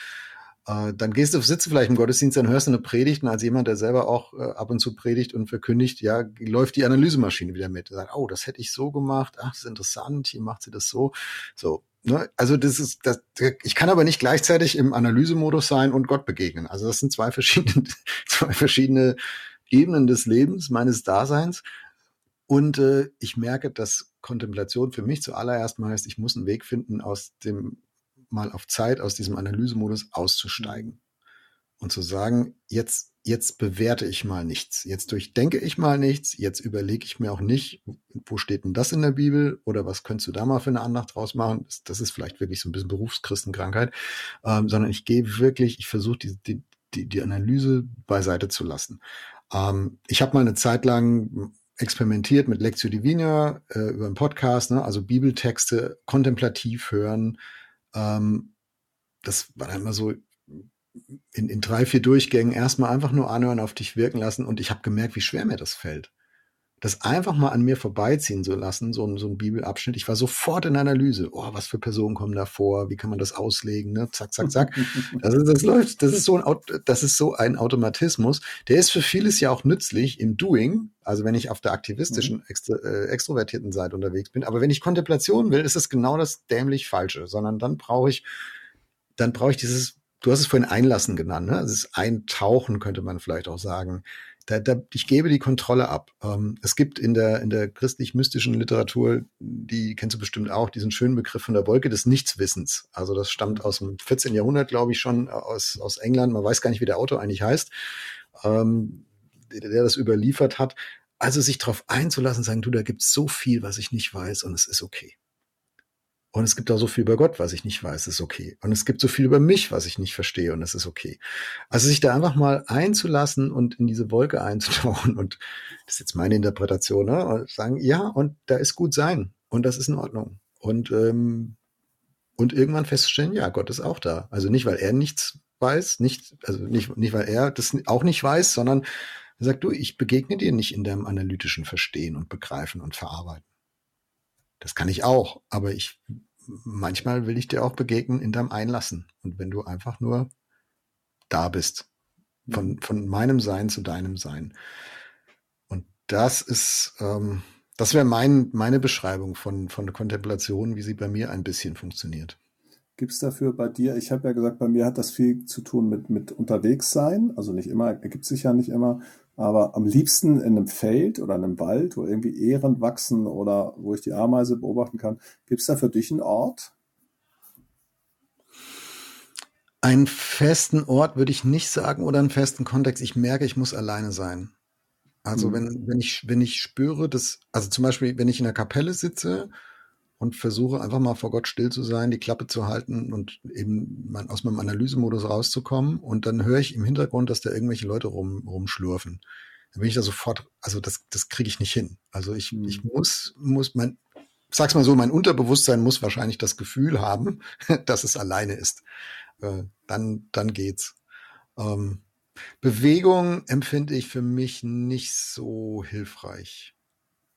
Äh, dann gehst du, sitzt vielleicht im Gottesdienst, dann hörst du eine Predigt und als jemand, der selber auch äh, ab und zu predigt und verkündigt, ja, läuft die Analysemaschine wieder mit. Sagt, oh, das hätte ich so gemacht, ach, das ist interessant, hier macht sie das so. So, ne? Also das ist, das, ich kann aber nicht gleichzeitig im Analysemodus sein und Gott begegnen. Also das sind zwei verschiedene, zwei verschiedene Ebenen des Lebens, meines Daseins. Und äh, ich merke, dass Kontemplation für mich zuallererst mal heißt, ich muss einen Weg finden, aus dem mal auf Zeit aus diesem Analysemodus auszusteigen und zu sagen, jetzt, jetzt bewerte ich mal nichts. Jetzt durchdenke ich mal nichts. Jetzt überlege ich mir auch nicht, wo steht denn das in der Bibel oder was könntest du da mal für eine Andacht draus machen? Das, das ist vielleicht wirklich so ein bisschen Berufschristenkrankheit, ähm, sondern ich gehe wirklich, ich versuche die, die, die, die Analyse beiseite zu lassen. Ähm, ich habe mal eine Zeit lang experimentiert mit Lectio Divina äh, über einen Podcast, ne? also Bibeltexte kontemplativ hören. Ähm, das war dann immer so in, in drei, vier Durchgängen erstmal einfach nur anhören, auf dich wirken lassen und ich habe gemerkt, wie schwer mir das fällt. das einfach mal an mir vorbeiziehen zu lassen, so ein, so ein Bibelabschnitt. Ich war sofort in Analyse. Oh, was für Personen kommen da vor? Wie kann man das auslegen? Ne? Zack, zack, zack. Das, ist, das läuft. Das ist so ein, das ist so ein Automatismus. Der ist für vieles ja auch nützlich im Doing. Also wenn ich auf der aktivistischen, mhm. extro, äh, extrovertierten Seite unterwegs bin. Aber wenn ich Kontemplation will, ist es genau das dämlich Falsche. Sondern dann brauche ich, dann brauche ich dieses, du hast es vorhin Einlassen genannt, ne? Das ist Eintauchen, könnte man vielleicht auch sagen da, da, ich gebe die Kontrolle ab. Ähm, es gibt in der, in der christlich-mystischen Literatur, die kennst du bestimmt auch, diesen schönen Begriff von der Wolke des Nichtswissens. Also das stammt aus dem 14. Jahrhundert, glaube ich, schon aus, aus England. Man weiß gar nicht, wie der Autor eigentlich heißt, ähm, der, der das überliefert hat. Also sich darauf einzulassen, sagen, du, da gibt's so viel, was ich nicht weiß und es ist okay. Und es gibt auch so viel über Gott, was ich nicht weiß, ist okay. Und es gibt so viel über mich, was ich nicht verstehe, und es ist okay. Also sich da einfach mal einzulassen und in diese Wolke einzutauchen, und das ist jetzt meine Interpretation, ne? und sagen, ja, und da ist gut sein, und das ist in Ordnung. Und, ähm, und irgendwann feststellen, ja, Gott ist auch da. Also nicht, weil er nichts weiß, nicht, also nicht, nicht, weil er das auch nicht weiß, sondern er sagt, du, ich begegne dir nicht in deinem analytischen Verstehen und Begreifen und Verarbeiten. Das kann ich auch, aber ich manchmal will ich dir auch begegnen in deinem Einlassen. Und wenn du einfach nur da bist, von, mhm. von meinem Sein zu deinem Sein. Und das ist, ähm, das wäre mein, meine Beschreibung von, von Kontemplation, wie sie bei mir ein bisschen funktioniert. Gibt es dafür bei dir, ich habe ja gesagt, bei mir hat das viel zu tun mit, mit unterwegs sein, also nicht immer, ergibt sich ja nicht immer, aber am liebsten in einem Feld oder einem Wald, wo irgendwie Ähren wachsen oder wo ich die Ameise beobachten kann. Gibt es da für dich einen Ort? Einen festen Ort würde ich nicht sagen oder einen festen Kontext. Ich merke, ich muss alleine sein. Also mhm. wenn, wenn ich, wenn ich spüre, dass, also zum Beispiel, wenn ich in der Kapelle sitze und versuche einfach mal vor Gott still zu sein, die Klappe zu halten und eben mein, aus meinem Analysemodus rauszukommen. Und dann höre ich im Hintergrund, dass da irgendwelche Leute rum, rumschlurfen. Dann bin ich da sofort, also das, das kriege ich nicht hin. Also ich, mhm. ich muss, muss mein, sag's mal so, mein Unterbewusstsein muss wahrscheinlich das Gefühl haben, dass es alleine ist. Äh, dann, dann geht's. Ähm, Bewegung empfinde ich für mich nicht so hilfreich.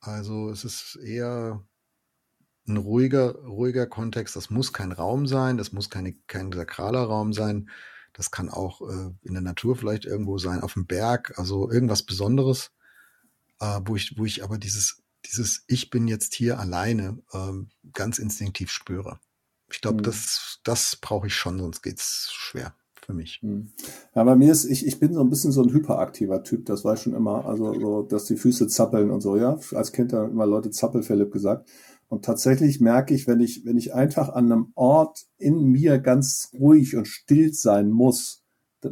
Also es ist eher, ein ruhiger, ruhiger Kontext. Das muss kein Raum sein, das muss keine, kein sakraler Raum sein. Das kann auch äh, in der Natur vielleicht irgendwo sein, auf dem Berg, also irgendwas Besonderes, äh, wo ich, wo ich aber dieses, dieses Ich bin jetzt hier alleine ähm, ganz instinktiv spüre. Ich glaube, mhm. das, das brauche ich schon, sonst geht's schwer für mich. Mhm. Ja, bei mir ist, ich, ich bin so ein bisschen so ein hyperaktiver Typ, das war schon immer, also so, dass die Füße zappeln und so, ja. Als Kind haben immer Leute Zappel Philipp gesagt. Und tatsächlich merke ich, wenn ich, wenn ich einfach an einem Ort in mir ganz ruhig und still sein muss,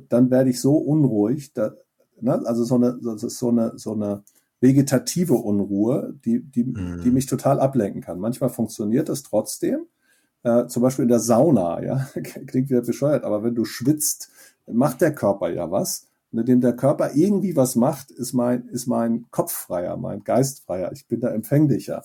dann werde ich so unruhig, da, ne? also so eine, das ist so eine, so eine vegetative Unruhe, die, die, mhm. die mich total ablenken kann. Manchmal funktioniert das trotzdem, äh, zum Beispiel in der Sauna, ja, klingt wieder bescheuert, aber wenn du schwitzt, macht der Körper ja was. Und indem der Körper irgendwie was macht, ist mein, ist mein Kopf freier, mein Geist freier. Ich bin da empfänglicher.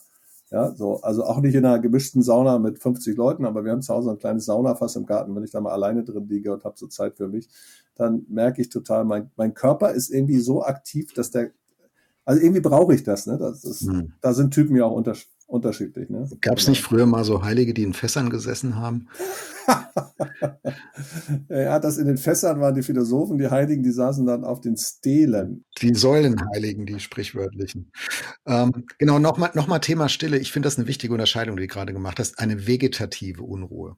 Ja, so, also auch nicht in einer gemischten Sauna mit 50 Leuten, aber wir haben zu Hause ein kleines Saunafass im Garten. Wenn ich da mal alleine drin liege und habe so Zeit für mich, dann merke ich total, mein, mein Körper ist irgendwie so aktiv, dass der, also irgendwie brauche ich das, ne? Das ist, hm. Da sind Typen ja auch unter, unterschiedlich. Ne? Gab es nicht früher mal so Heilige, die in Fässern gesessen haben? ja, das in den Fässern waren die Philosophen, die Heiligen, die saßen dann auf den Stelen. Die Säulenheiligen, die sprichwörtlichen. Ähm, genau, nochmal noch mal Thema Stille. Ich finde das eine wichtige Unterscheidung, die du gerade gemacht hast. Eine vegetative Unruhe.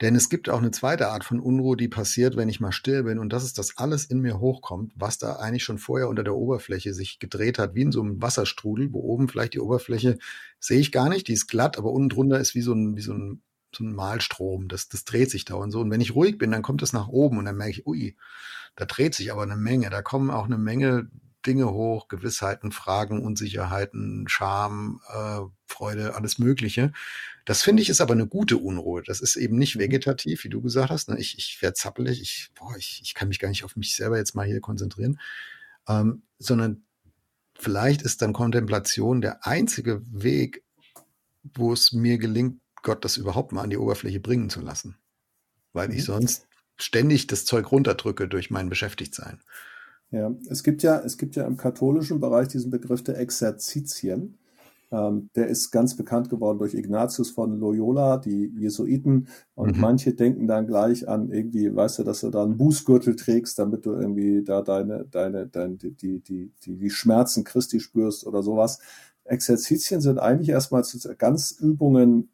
Denn es gibt auch eine zweite Art von Unruhe, die passiert, wenn ich mal still bin. Und das ist, dass alles in mir hochkommt, was da eigentlich schon vorher unter der Oberfläche sich gedreht hat, wie in so einem Wasserstrudel, wo oben vielleicht die Oberfläche sehe ich gar nicht, die ist glatt, aber unten drunter ist wie so ein, wie so ein, so ein Malstrom. Das, das dreht sich da und so. Und wenn ich ruhig bin, dann kommt es nach oben und dann merke ich, ui, da dreht sich aber eine Menge. Da kommen auch eine Menge Dinge hoch, Gewissheiten, Fragen, Unsicherheiten, Scham, äh, Freude, alles Mögliche. Das finde ich ist aber eine gute Unruhe. Das ist eben nicht mhm. vegetativ, wie du gesagt hast. Ne? Ich, ich werde zappelig, ich, boah, ich, ich kann mich gar nicht auf mich selber jetzt mal hier konzentrieren, ähm, sondern vielleicht ist dann Kontemplation der einzige Weg, wo es mir gelingt, Gott das überhaupt mal an die Oberfläche bringen zu lassen. Weil ich mhm. sonst ständig das Zeug runterdrücke durch mein Beschäftigtsein. Ja, es gibt ja, es gibt ja im katholischen Bereich diesen Begriff der Exerzitien. Ähm, der ist ganz bekannt geworden durch Ignatius von Loyola, die Jesuiten. Und mhm. manche denken dann gleich an irgendwie, weißt du, dass du da einen Bußgürtel trägst, damit du irgendwie da deine, deine, deine die, die, die, die Schmerzen Christi spürst oder sowas. Exerzitien sind eigentlich erstmal ganz Übungen,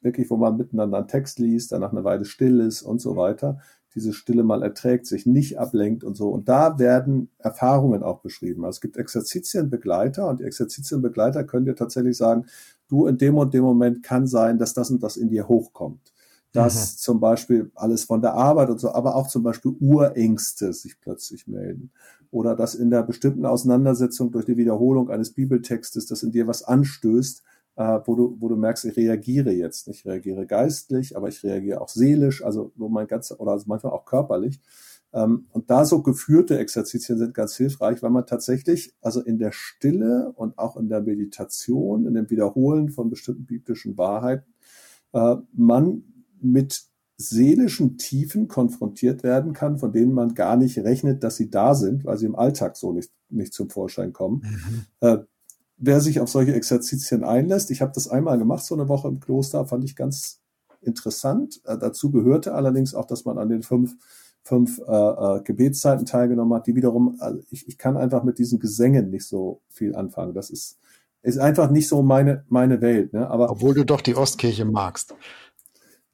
wirklich, wo man miteinander einen Text liest, danach eine Weile still ist und so weiter diese Stille mal erträgt, sich nicht ablenkt und so. Und da werden Erfahrungen auch beschrieben. Also es gibt Exerzitienbegleiter und die Exerzitienbegleiter können dir tatsächlich sagen, du in dem und dem Moment kann sein, dass das und das in dir hochkommt. Dass mhm. zum Beispiel alles von der Arbeit und so, aber auch zum Beispiel Urängste sich plötzlich melden. Oder dass in der bestimmten Auseinandersetzung durch die Wiederholung eines Bibeltextes, das in dir was anstößt, äh, wo, du, wo du merkst, ich reagiere jetzt. Ich reagiere geistlich, aber ich reagiere auch seelisch, also wo mein ganzer, oder also manchmal auch körperlich. Ähm, und da so geführte Exerzitien sind ganz hilfreich, weil man tatsächlich, also in der Stille und auch in der Meditation, in dem Wiederholen von bestimmten biblischen Wahrheiten, äh, man mit seelischen Tiefen konfrontiert werden kann, von denen man gar nicht rechnet, dass sie da sind, weil sie im Alltag so nicht, nicht zum Vorschein kommen. Mhm. Wer sich auf solche Exerzitien einlässt. Ich habe das einmal gemacht, so eine Woche im Kloster, fand ich ganz interessant. Äh, dazu gehörte allerdings auch, dass man an den fünf, fünf äh, äh, Gebetszeiten teilgenommen hat, die wiederum, also ich, ich kann einfach mit diesen Gesängen nicht so viel anfangen. Das ist, ist einfach nicht so meine, meine Welt. Ne? Aber, Obwohl du doch die Ostkirche magst.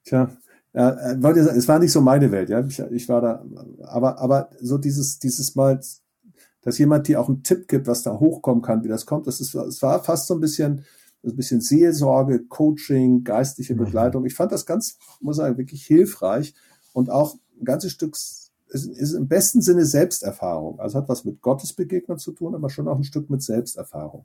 Tja, ja, äh, es war nicht so meine Welt, ja. Ich, ich war da, aber, aber so dieses, dieses Mal dass jemand dir auch einen Tipp gibt, was da hochkommen kann, wie das kommt. Das ist, es war fast so ein bisschen, ein bisschen Seelsorge, Coaching, geistliche mhm. Begleitung. Ich fand das ganz, muss sagen, wirklich hilfreich und auch ein ganzes Stück ist, ist im besten Sinne Selbsterfahrung. Also hat was mit Gottesbegegnung zu tun, aber schon auch ein Stück mit Selbsterfahrung.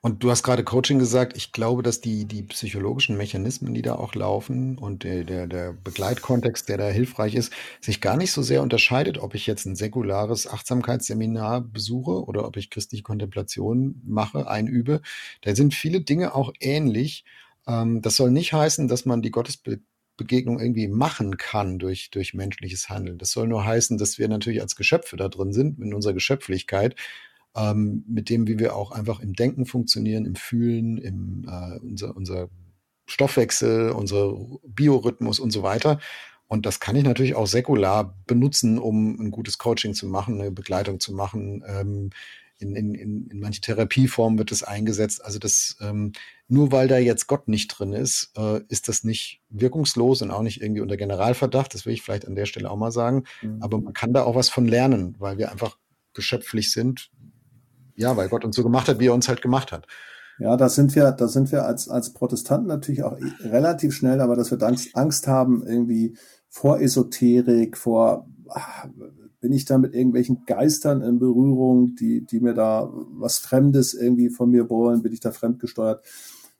Und du hast gerade Coaching gesagt. Ich glaube, dass die, die psychologischen Mechanismen, die da auch laufen und der, der, der Begleitkontext, der da hilfreich ist, sich gar nicht so sehr unterscheidet, ob ich jetzt ein säkulares Achtsamkeitsseminar besuche oder ob ich christliche Kontemplation mache, einübe. Da sind viele Dinge auch ähnlich. Ähm, das soll nicht heißen, dass man die Gottesbegegnung irgendwie machen kann durch, durch menschliches Handeln. Das soll nur heißen, dass wir natürlich als Geschöpfe da drin sind, in unserer Geschöpflichkeit ähm, mit dem, wie wir auch einfach im Denken funktionieren, im Fühlen, im äh, unser, unser Stoffwechsel, unser Biorhythmus und so weiter. Und das kann ich natürlich auch säkular benutzen, um ein gutes Coaching zu machen, eine Begleitung zu machen. Ähm, in, in, in, in manche Therapieformen wird es eingesetzt. Also das ähm, nur weil da jetzt Gott nicht drin ist, äh, ist das nicht wirkungslos und auch nicht irgendwie unter Generalverdacht. Das will ich vielleicht an der Stelle auch mal sagen. Mhm. Aber man kann da auch was von lernen, weil wir einfach geschöpflich sind, ja, weil Gott uns so gemacht hat, wie er uns halt gemacht hat. Ja, da sind wir, da sind wir als, als Protestanten natürlich auch relativ schnell, aber dass wir Angst, Angst haben irgendwie vor Esoterik, vor, ach, bin ich da mit irgendwelchen Geistern in Berührung, die, die mir da was Fremdes irgendwie von mir wollen, bin ich da fremdgesteuert.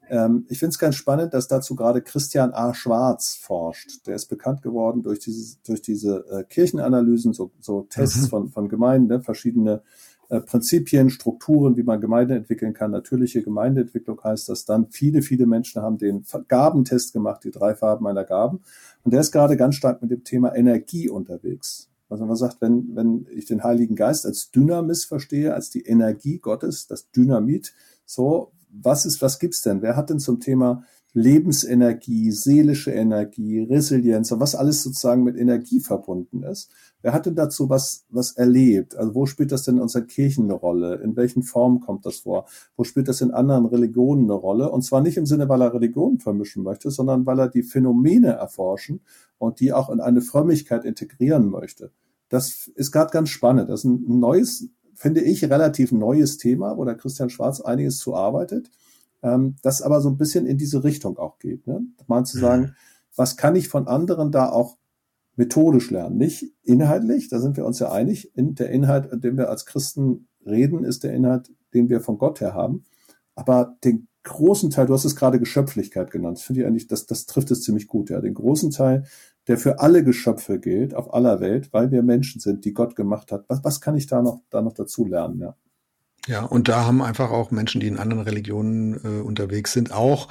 Ähm, ich finde es ganz spannend, dass dazu gerade Christian A. Schwarz forscht. Der ist bekannt geworden durch diese, durch diese äh, Kirchenanalysen, so, so Tests mhm. von, von Gemeinden, ne, verschiedene Prinzipien, Strukturen, wie man Gemeinde entwickeln kann. Natürliche Gemeindeentwicklung heißt das dann. Viele, viele Menschen haben den Gabentest gemacht, die drei Farben einer Gaben. Und der ist gerade ganz stark mit dem Thema Energie unterwegs. Also man sagt, wenn, wenn ich den Heiligen Geist als Dynamis verstehe, als die Energie Gottes, das Dynamit, so, was ist, was gibt's denn? Wer hat denn zum Thema Lebensenergie, seelische Energie, Resilienz und was alles sozusagen mit Energie verbunden ist. Wer hat denn dazu was, was erlebt? Also wo spielt das denn in unserer Kirchen eine Rolle? In welchen Formen kommt das vor? Wo spielt das in anderen Religionen eine Rolle? Und zwar nicht im Sinne, weil er Religionen vermischen möchte, sondern weil er die Phänomene erforschen und die auch in eine Frömmigkeit integrieren möchte. Das ist gerade ganz spannend. Das ist ein neues, finde ich, relativ neues Thema, wo der Christian Schwarz einiges zu arbeitet ähm, das aber so ein bisschen in diese Richtung auch geht. Ne? Mal zu sagen, mhm. was kann ich von anderen da auch methodisch lernen? Nicht inhaltlich, da sind wir uns ja einig. In der Inhalt, den wir als Christen reden, ist der Inhalt, den wir von Gott her haben. Aber den großen Teil, du hast es gerade Geschöpflichkeit genannt, finde ich eigentlich, das, das trifft es ziemlich gut, ja. Den großen Teil, der für alle Geschöpfe gilt, auf aller Welt, weil wir Menschen sind, die Gott gemacht hat. Was, was kann ich da noch, da noch dazu lernen, ja? Ja, und da haben einfach auch Menschen, die in anderen Religionen äh, unterwegs sind, auch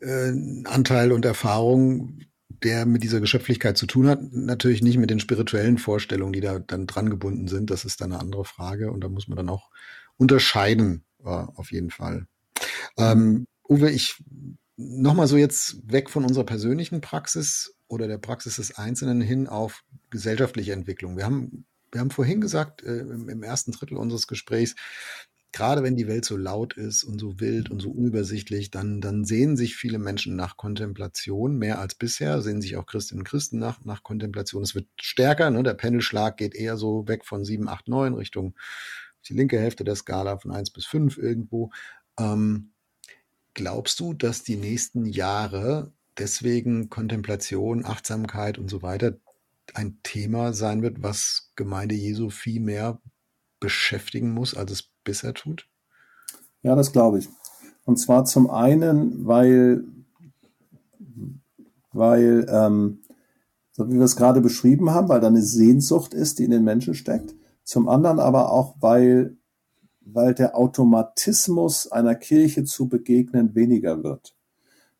äh, Anteil und Erfahrung, der mit dieser Geschöpflichkeit zu tun hat, natürlich nicht mit den spirituellen Vorstellungen, die da dann dran gebunden sind. Das ist dann eine andere Frage und da muss man dann auch unterscheiden, äh, auf jeden Fall. Ähm, Uwe, ich nochmal so jetzt weg von unserer persönlichen Praxis oder der Praxis des Einzelnen hin auf gesellschaftliche Entwicklung. Wir haben, wir haben vorhin gesagt, äh, im, im ersten Drittel unseres Gesprächs, gerade wenn die Welt so laut ist und so wild und so unübersichtlich, dann, dann sehen sich viele Menschen nach Kontemplation mehr als bisher, sehen sich auch Christinnen und Christen nach, nach Kontemplation. Es wird stärker, ne? der Pendelschlag geht eher so weg von 7, 8, 9 Richtung die linke Hälfte der Skala von 1 bis 5 irgendwo. Ähm, glaubst du, dass die nächsten Jahre deswegen Kontemplation, Achtsamkeit und so weiter ein Thema sein wird, was Gemeinde Jesu viel mehr beschäftigen muss, als es bisher tut? Ja, das glaube ich. Und zwar zum einen, weil, weil ähm, so wie wir es gerade beschrieben haben, weil da eine Sehnsucht ist, die in den Menschen steckt. Zum anderen aber auch, weil, weil der Automatismus einer Kirche zu begegnen weniger wird.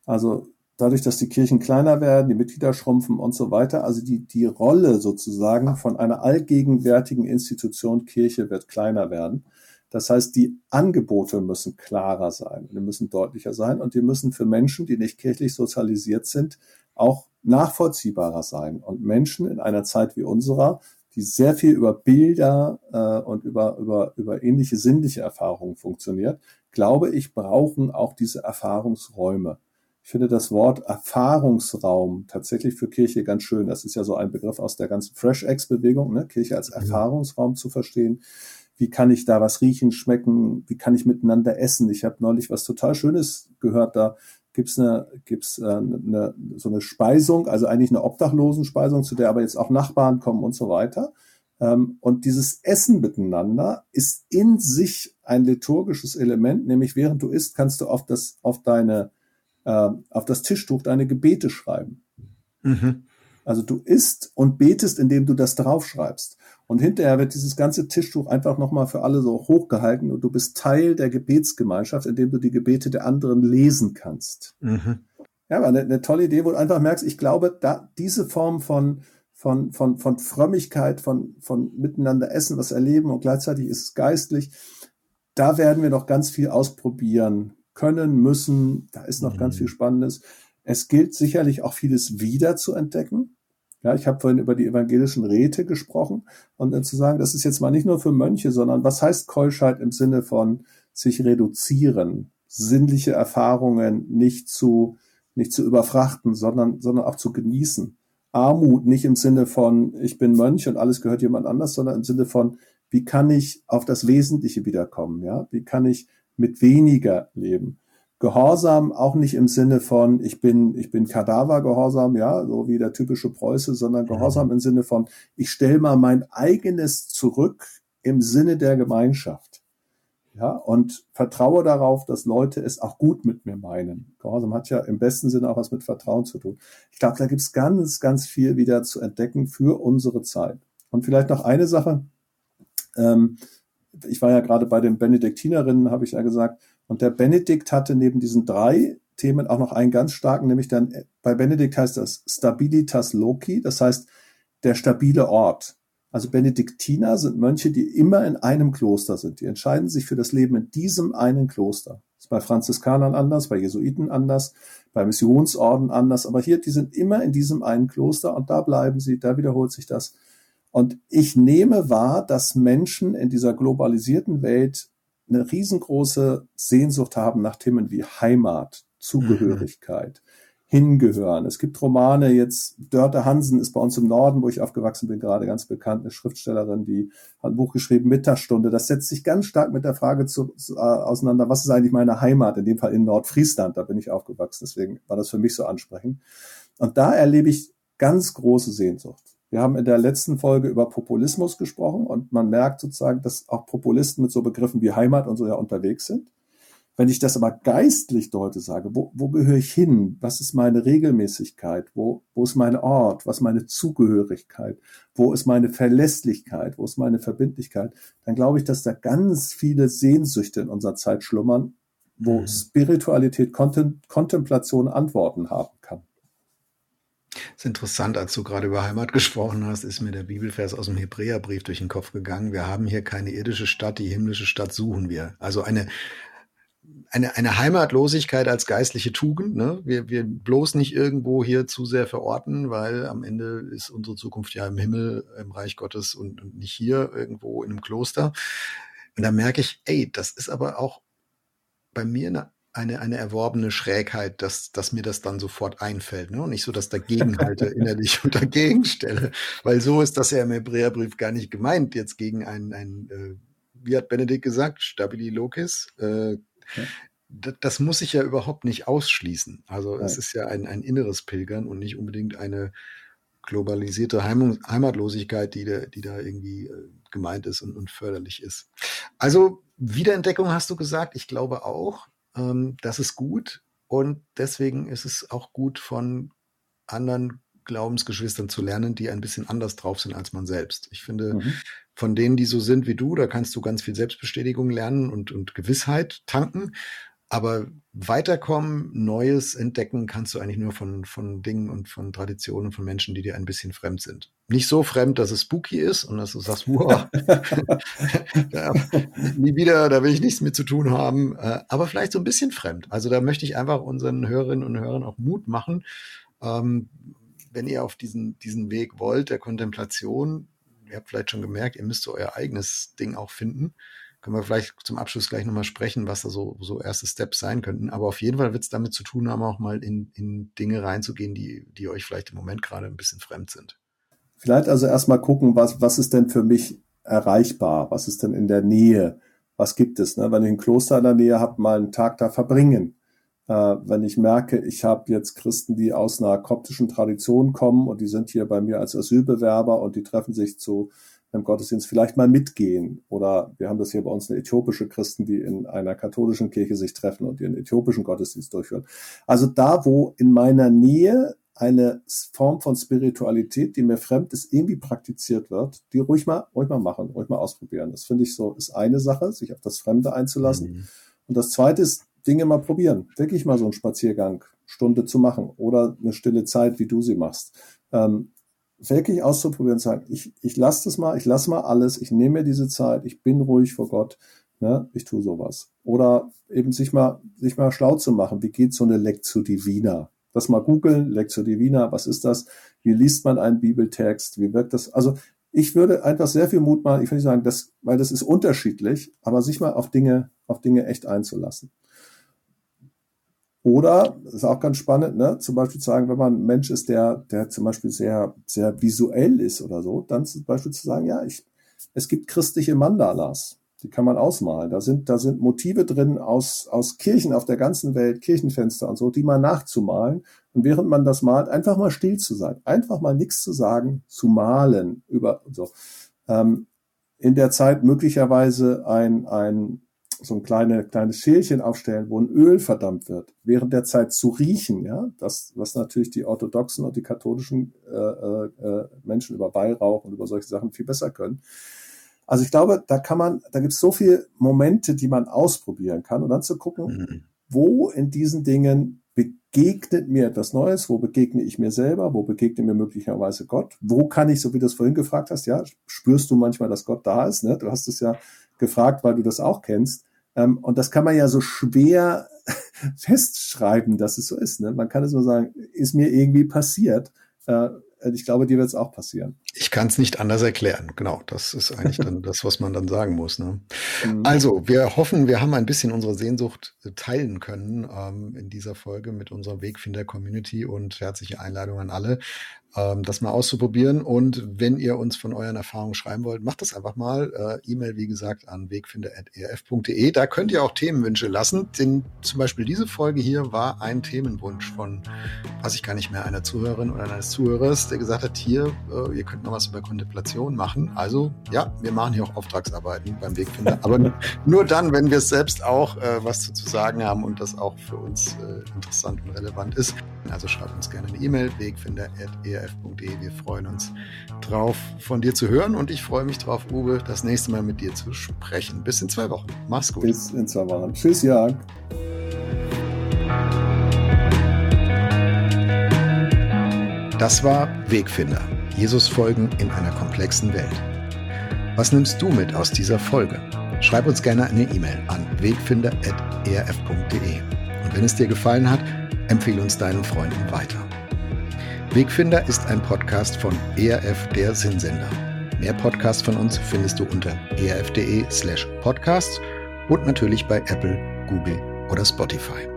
Also dadurch, dass die Kirchen kleiner werden, die Mitglieder schrumpfen und so weiter, also die, die Rolle sozusagen von einer allgegenwärtigen Institution Kirche wird kleiner werden. Das heißt, die Angebote müssen klarer sein, die müssen deutlicher sein und die müssen für Menschen, die nicht kirchlich sozialisiert sind, auch nachvollziehbarer sein. Und Menschen in einer Zeit wie unserer, die sehr viel über Bilder äh, und über, über, über ähnliche sinnliche Erfahrungen funktioniert, glaube ich, brauchen auch diese Erfahrungsräume. Ich finde das Wort Erfahrungsraum tatsächlich für Kirche ganz schön. Das ist ja so ein Begriff aus der ganzen Fresh X-Bewegung, ne? Kirche als Erfahrungsraum zu verstehen wie kann ich da was riechen, schmecken, wie kann ich miteinander essen. Ich habe neulich was total Schönes gehört, da gibt's eine, gibt's äh, eine, so eine Speisung, also eigentlich eine Obdachlosenspeisung, zu der aber jetzt auch Nachbarn kommen und so weiter. Ähm, und dieses Essen miteinander ist in sich ein liturgisches Element, nämlich während du isst, kannst du auf das, auf deine, äh, auf das Tischtuch deine Gebete schreiben. Mhm. Also du isst und betest, indem du das draufschreibst. Und hinterher wird dieses ganze Tischtuch einfach nochmal für alle so hochgehalten und du bist Teil der Gebetsgemeinschaft, indem du die Gebete der anderen lesen kannst. Mhm. Ja, aber eine, eine, tolle Idee, wo du einfach merkst, ich glaube, da diese Form von, von, von, von Frömmigkeit, von, von miteinander essen, was erleben und gleichzeitig ist es geistlich, da werden wir noch ganz viel ausprobieren können, müssen. Da ist noch mhm. ganz viel Spannendes. Es gilt sicherlich auch vieles wieder zu entdecken. Ja, ich habe vorhin über die evangelischen Räte gesprochen und dann zu sagen, das ist jetzt mal nicht nur für Mönche, sondern was heißt Keuschheit im Sinne von sich reduzieren, sinnliche Erfahrungen nicht zu nicht zu überfrachten, sondern sondern auch zu genießen. Armut nicht im Sinne von ich bin Mönch und alles gehört jemand anders, sondern im Sinne von wie kann ich auf das Wesentliche wiederkommen, ja? Wie kann ich mit weniger leben? Gehorsam auch nicht im Sinne von, ich bin, ich bin Kadavergehorsam, ja, so wie der typische Preuße, sondern Gehorsam im Sinne von, ich stelle mal mein eigenes zurück im Sinne der Gemeinschaft. Ja, und vertraue darauf, dass Leute es auch gut mit mir meinen. Gehorsam hat ja im besten Sinne auch was mit Vertrauen zu tun. Ich glaube, da gibt's ganz, ganz viel wieder zu entdecken für unsere Zeit. Und vielleicht noch eine Sache. Ähm, ich war ja gerade bei den Benediktinerinnen, habe ich ja gesagt, und der Benedikt hatte neben diesen drei Themen auch noch einen ganz starken, nämlich dann bei Benedikt heißt das Stabilitas Loci, das heißt der stabile Ort. Also Benediktiner sind Mönche, die immer in einem Kloster sind. Die entscheiden sich für das Leben in diesem einen Kloster. Das ist bei Franziskanern anders, bei Jesuiten anders, bei Missionsorden anders. Aber hier, die sind immer in diesem einen Kloster und da bleiben sie, da wiederholt sich das. Und ich nehme wahr, dass Menschen in dieser globalisierten Welt eine riesengroße Sehnsucht haben nach Themen wie Heimat, Zugehörigkeit, mhm. hingehören. Es gibt Romane, jetzt Dörte Hansen ist bei uns im Norden, wo ich aufgewachsen bin, gerade ganz bekannt, eine Schriftstellerin, die hat ein Buch geschrieben, Mittagsstunde. Das setzt sich ganz stark mit der Frage zu, äh, auseinander, was ist eigentlich meine Heimat? In dem Fall in Nordfriesland, da bin ich aufgewachsen, deswegen war das für mich so ansprechend. Und da erlebe ich ganz große Sehnsucht. Wir haben in der letzten Folge über Populismus gesprochen und man merkt sozusagen, dass auch Populisten mit so Begriffen wie Heimat und so ja unterwegs sind. Wenn ich das aber geistlich deute, sage, wo, wo gehöre ich hin? Was ist meine Regelmäßigkeit? Wo, wo ist mein Ort? Was ist meine Zugehörigkeit? Wo ist meine Verlässlichkeit? Wo ist meine Verbindlichkeit? Dann glaube ich, dass da ganz viele Sehnsüchte in unserer Zeit schlummern, wo mhm. Spiritualität, Kontemplation Antworten haben. Ist interessant, als du gerade über Heimat gesprochen hast, ist mir der Bibelvers aus dem Hebräerbrief durch den Kopf gegangen. Wir haben hier keine irdische Stadt, die himmlische Stadt suchen wir. Also eine, eine, eine Heimatlosigkeit als geistliche Tugend. Ne? Wir, wir bloß nicht irgendwo hier zu sehr verorten, weil am Ende ist unsere Zukunft ja im Himmel, im Reich Gottes und, und nicht hier irgendwo in einem Kloster. Und da merke ich, ey, das ist aber auch bei mir eine eine, eine erworbene Schrägheit, dass, dass mir das dann sofort einfällt. Ne? Und nicht so das Dagegenhalte innerlich und dagegen stelle. Weil so ist das ja im Hebräerbrief gar nicht gemeint, jetzt gegen ein, ein äh, wie hat Benedikt gesagt, Stabili Locis. Äh, ja. das, muss ich ja überhaupt nicht ausschließen. Also ja. es ist ja ein, ein inneres Pilgern und nicht unbedingt eine globalisierte Heim Heimatlosigkeit, die da, die da irgendwie äh, gemeint ist und, und förderlich ist. Also Wiederentdeckung hast du gesagt, ich glaube auch. Ähm, das ist gut und deswegen ist es auch gut von anderen Glaubensgeschwistern zu lernen, die ein bisschen anders drauf sind als man selbst. Ich finde, mhm. von denen, die so sind wie du, da kannst du ganz viel Selbstbestätigung lernen und, und Gewissheit tanken. Aber weiterkommen, Neues entdecken kannst du eigentlich nur von, von Dingen und von Traditionen von Menschen, die dir ein bisschen fremd sind. Nicht so fremd, dass es spooky ist und dass du sagst, wow, ja, nie wieder, da will ich nichts mit zu tun haben, äh, aber vielleicht so ein bisschen fremd. Also da möchte ich einfach unseren Hörerinnen und Hörern auch Mut machen, ähm, wenn ihr auf diesen, diesen Weg wollt, der Kontemplation, ihr habt vielleicht schon gemerkt, ihr müsst so euer eigenes Ding auch finden können wir vielleicht zum Abschluss gleich nochmal sprechen, was da so, so erste Steps sein könnten. Aber auf jeden Fall wird es damit zu tun haben, auch mal in, in Dinge reinzugehen, die, die euch vielleicht im Moment gerade ein bisschen fremd sind. Vielleicht also erstmal gucken, was, was ist denn für mich erreichbar? Was ist denn in der Nähe? Was gibt es? Ne? Wenn ich ein Kloster in der Nähe habe, mal einen Tag da verbringen. Äh, wenn ich merke, ich habe jetzt Christen, die aus einer koptischen Tradition kommen und die sind hier bei mir als Asylbewerber und die treffen sich zu im Gottesdienst vielleicht mal mitgehen. Oder wir haben das hier bei uns eine äthiopische Christen, die in einer katholischen Kirche sich treffen und ihren äthiopischen Gottesdienst durchführen. Also da, wo in meiner Nähe eine Form von Spiritualität, die mir fremd ist, irgendwie praktiziert wird, die ruhig mal, ruhig mal machen, ruhig mal ausprobieren. Das finde ich so, ist eine Sache, sich auf das Fremde einzulassen. Mhm. Und das zweite ist, Dinge mal probieren. Wirklich mal so einen Spaziergang, Stunde zu machen oder eine stille Zeit, wie du sie machst. Ähm, wirklich auszuprobieren sagen, ich, ich lasse das mal, ich lasse mal alles, ich nehme mir diese Zeit, ich bin ruhig vor Gott, ne, ich tue sowas. Oder eben sich mal, sich mal schlau zu machen, wie geht so eine Lectio Divina? Das mal googeln, Lectio Divina, was ist das? Wie liest man einen Bibeltext? Wie wirkt das? Also ich würde einfach sehr viel Mut machen, ich würde sagen, das, weil das ist unterschiedlich, aber sich mal auf Dinge, auf Dinge echt einzulassen. Oder, das ist auch ganz spannend, ne, zum Beispiel zu sagen, wenn man ein Mensch ist, der, der zum Beispiel sehr, sehr visuell ist oder so, dann zum Beispiel zu sagen, ja, ich, es gibt christliche Mandalas, die kann man ausmalen. Da sind, da sind Motive drin aus, aus Kirchen auf der ganzen Welt, Kirchenfenster und so, die mal nachzumalen. Und während man das malt, einfach mal still zu sein, einfach mal nichts zu sagen, zu malen über, so. Ähm, in der Zeit möglicherweise ein, ein so ein kleine, kleines Schälchen aufstellen, wo ein Öl verdammt wird, während der Zeit zu riechen, ja, das, was natürlich die orthodoxen und die katholischen äh, äh, Menschen über Weihrauch und über solche Sachen viel besser können. Also ich glaube, da kann man, da gibt es so viele Momente, die man ausprobieren kann und dann zu gucken, mhm. wo in diesen Dingen begegnet mir etwas Neues, wo begegne ich mir selber, wo begegnet mir möglicherweise Gott, wo kann ich, so wie du es vorhin gefragt hast, ja, spürst du manchmal, dass Gott da ist, ne? Du hast es ja gefragt, weil du das auch kennst. Ähm, und das kann man ja so schwer festschreiben, dass es so ist. Ne? Man kann es nur sagen, ist mir irgendwie passiert. Äh, ich glaube, dir wird es auch passieren. Ich kann es nicht anders erklären. Genau, das ist eigentlich dann das, was man dann sagen muss. Ne? Mhm. Also, wir hoffen, wir haben ein bisschen unsere Sehnsucht äh, teilen können ähm, in dieser Folge mit unserer Wegfinder-Community und herzliche Einladung an alle das mal auszuprobieren. Und wenn ihr uns von euren Erfahrungen schreiben wollt, macht das einfach mal. Äh, E-Mail, wie gesagt, an wegfinder.erf.de. Da könnt ihr auch Themenwünsche lassen. Denn zum Beispiel diese Folge hier war ein Themenwunsch von, weiß ich gar nicht mehr, einer Zuhörerin oder eines Zuhörers, der gesagt hat, hier, äh, ihr könnt noch was über Kontemplation machen. Also ja, wir machen hier auch Auftragsarbeiten beim Wegfinder. Aber nur dann, wenn wir es selbst auch äh, was zu sagen haben und das auch für uns äh, interessant und relevant ist. Also schreibt uns gerne eine E-Mail, wegfinder.erf.de erf.de. Wir freuen uns drauf, von dir zu hören und ich freue mich drauf, Uwe, das nächste Mal mit dir zu sprechen. Bis in zwei Wochen. Mach's gut. Bis in zwei Wochen. Tschüss, Jörg. Das war Wegfinder. Jesus folgen in einer komplexen Welt. Was nimmst du mit aus dieser Folge? Schreib uns gerne eine E-Mail an wegfinder.erf.de. Und wenn es dir gefallen hat, empfehle uns deinen Freunden weiter. Wegfinder ist ein Podcast von ERF der Sinnsender. Mehr Podcasts von uns findest du unter erf.de slash podcasts und natürlich bei Apple, Google oder Spotify.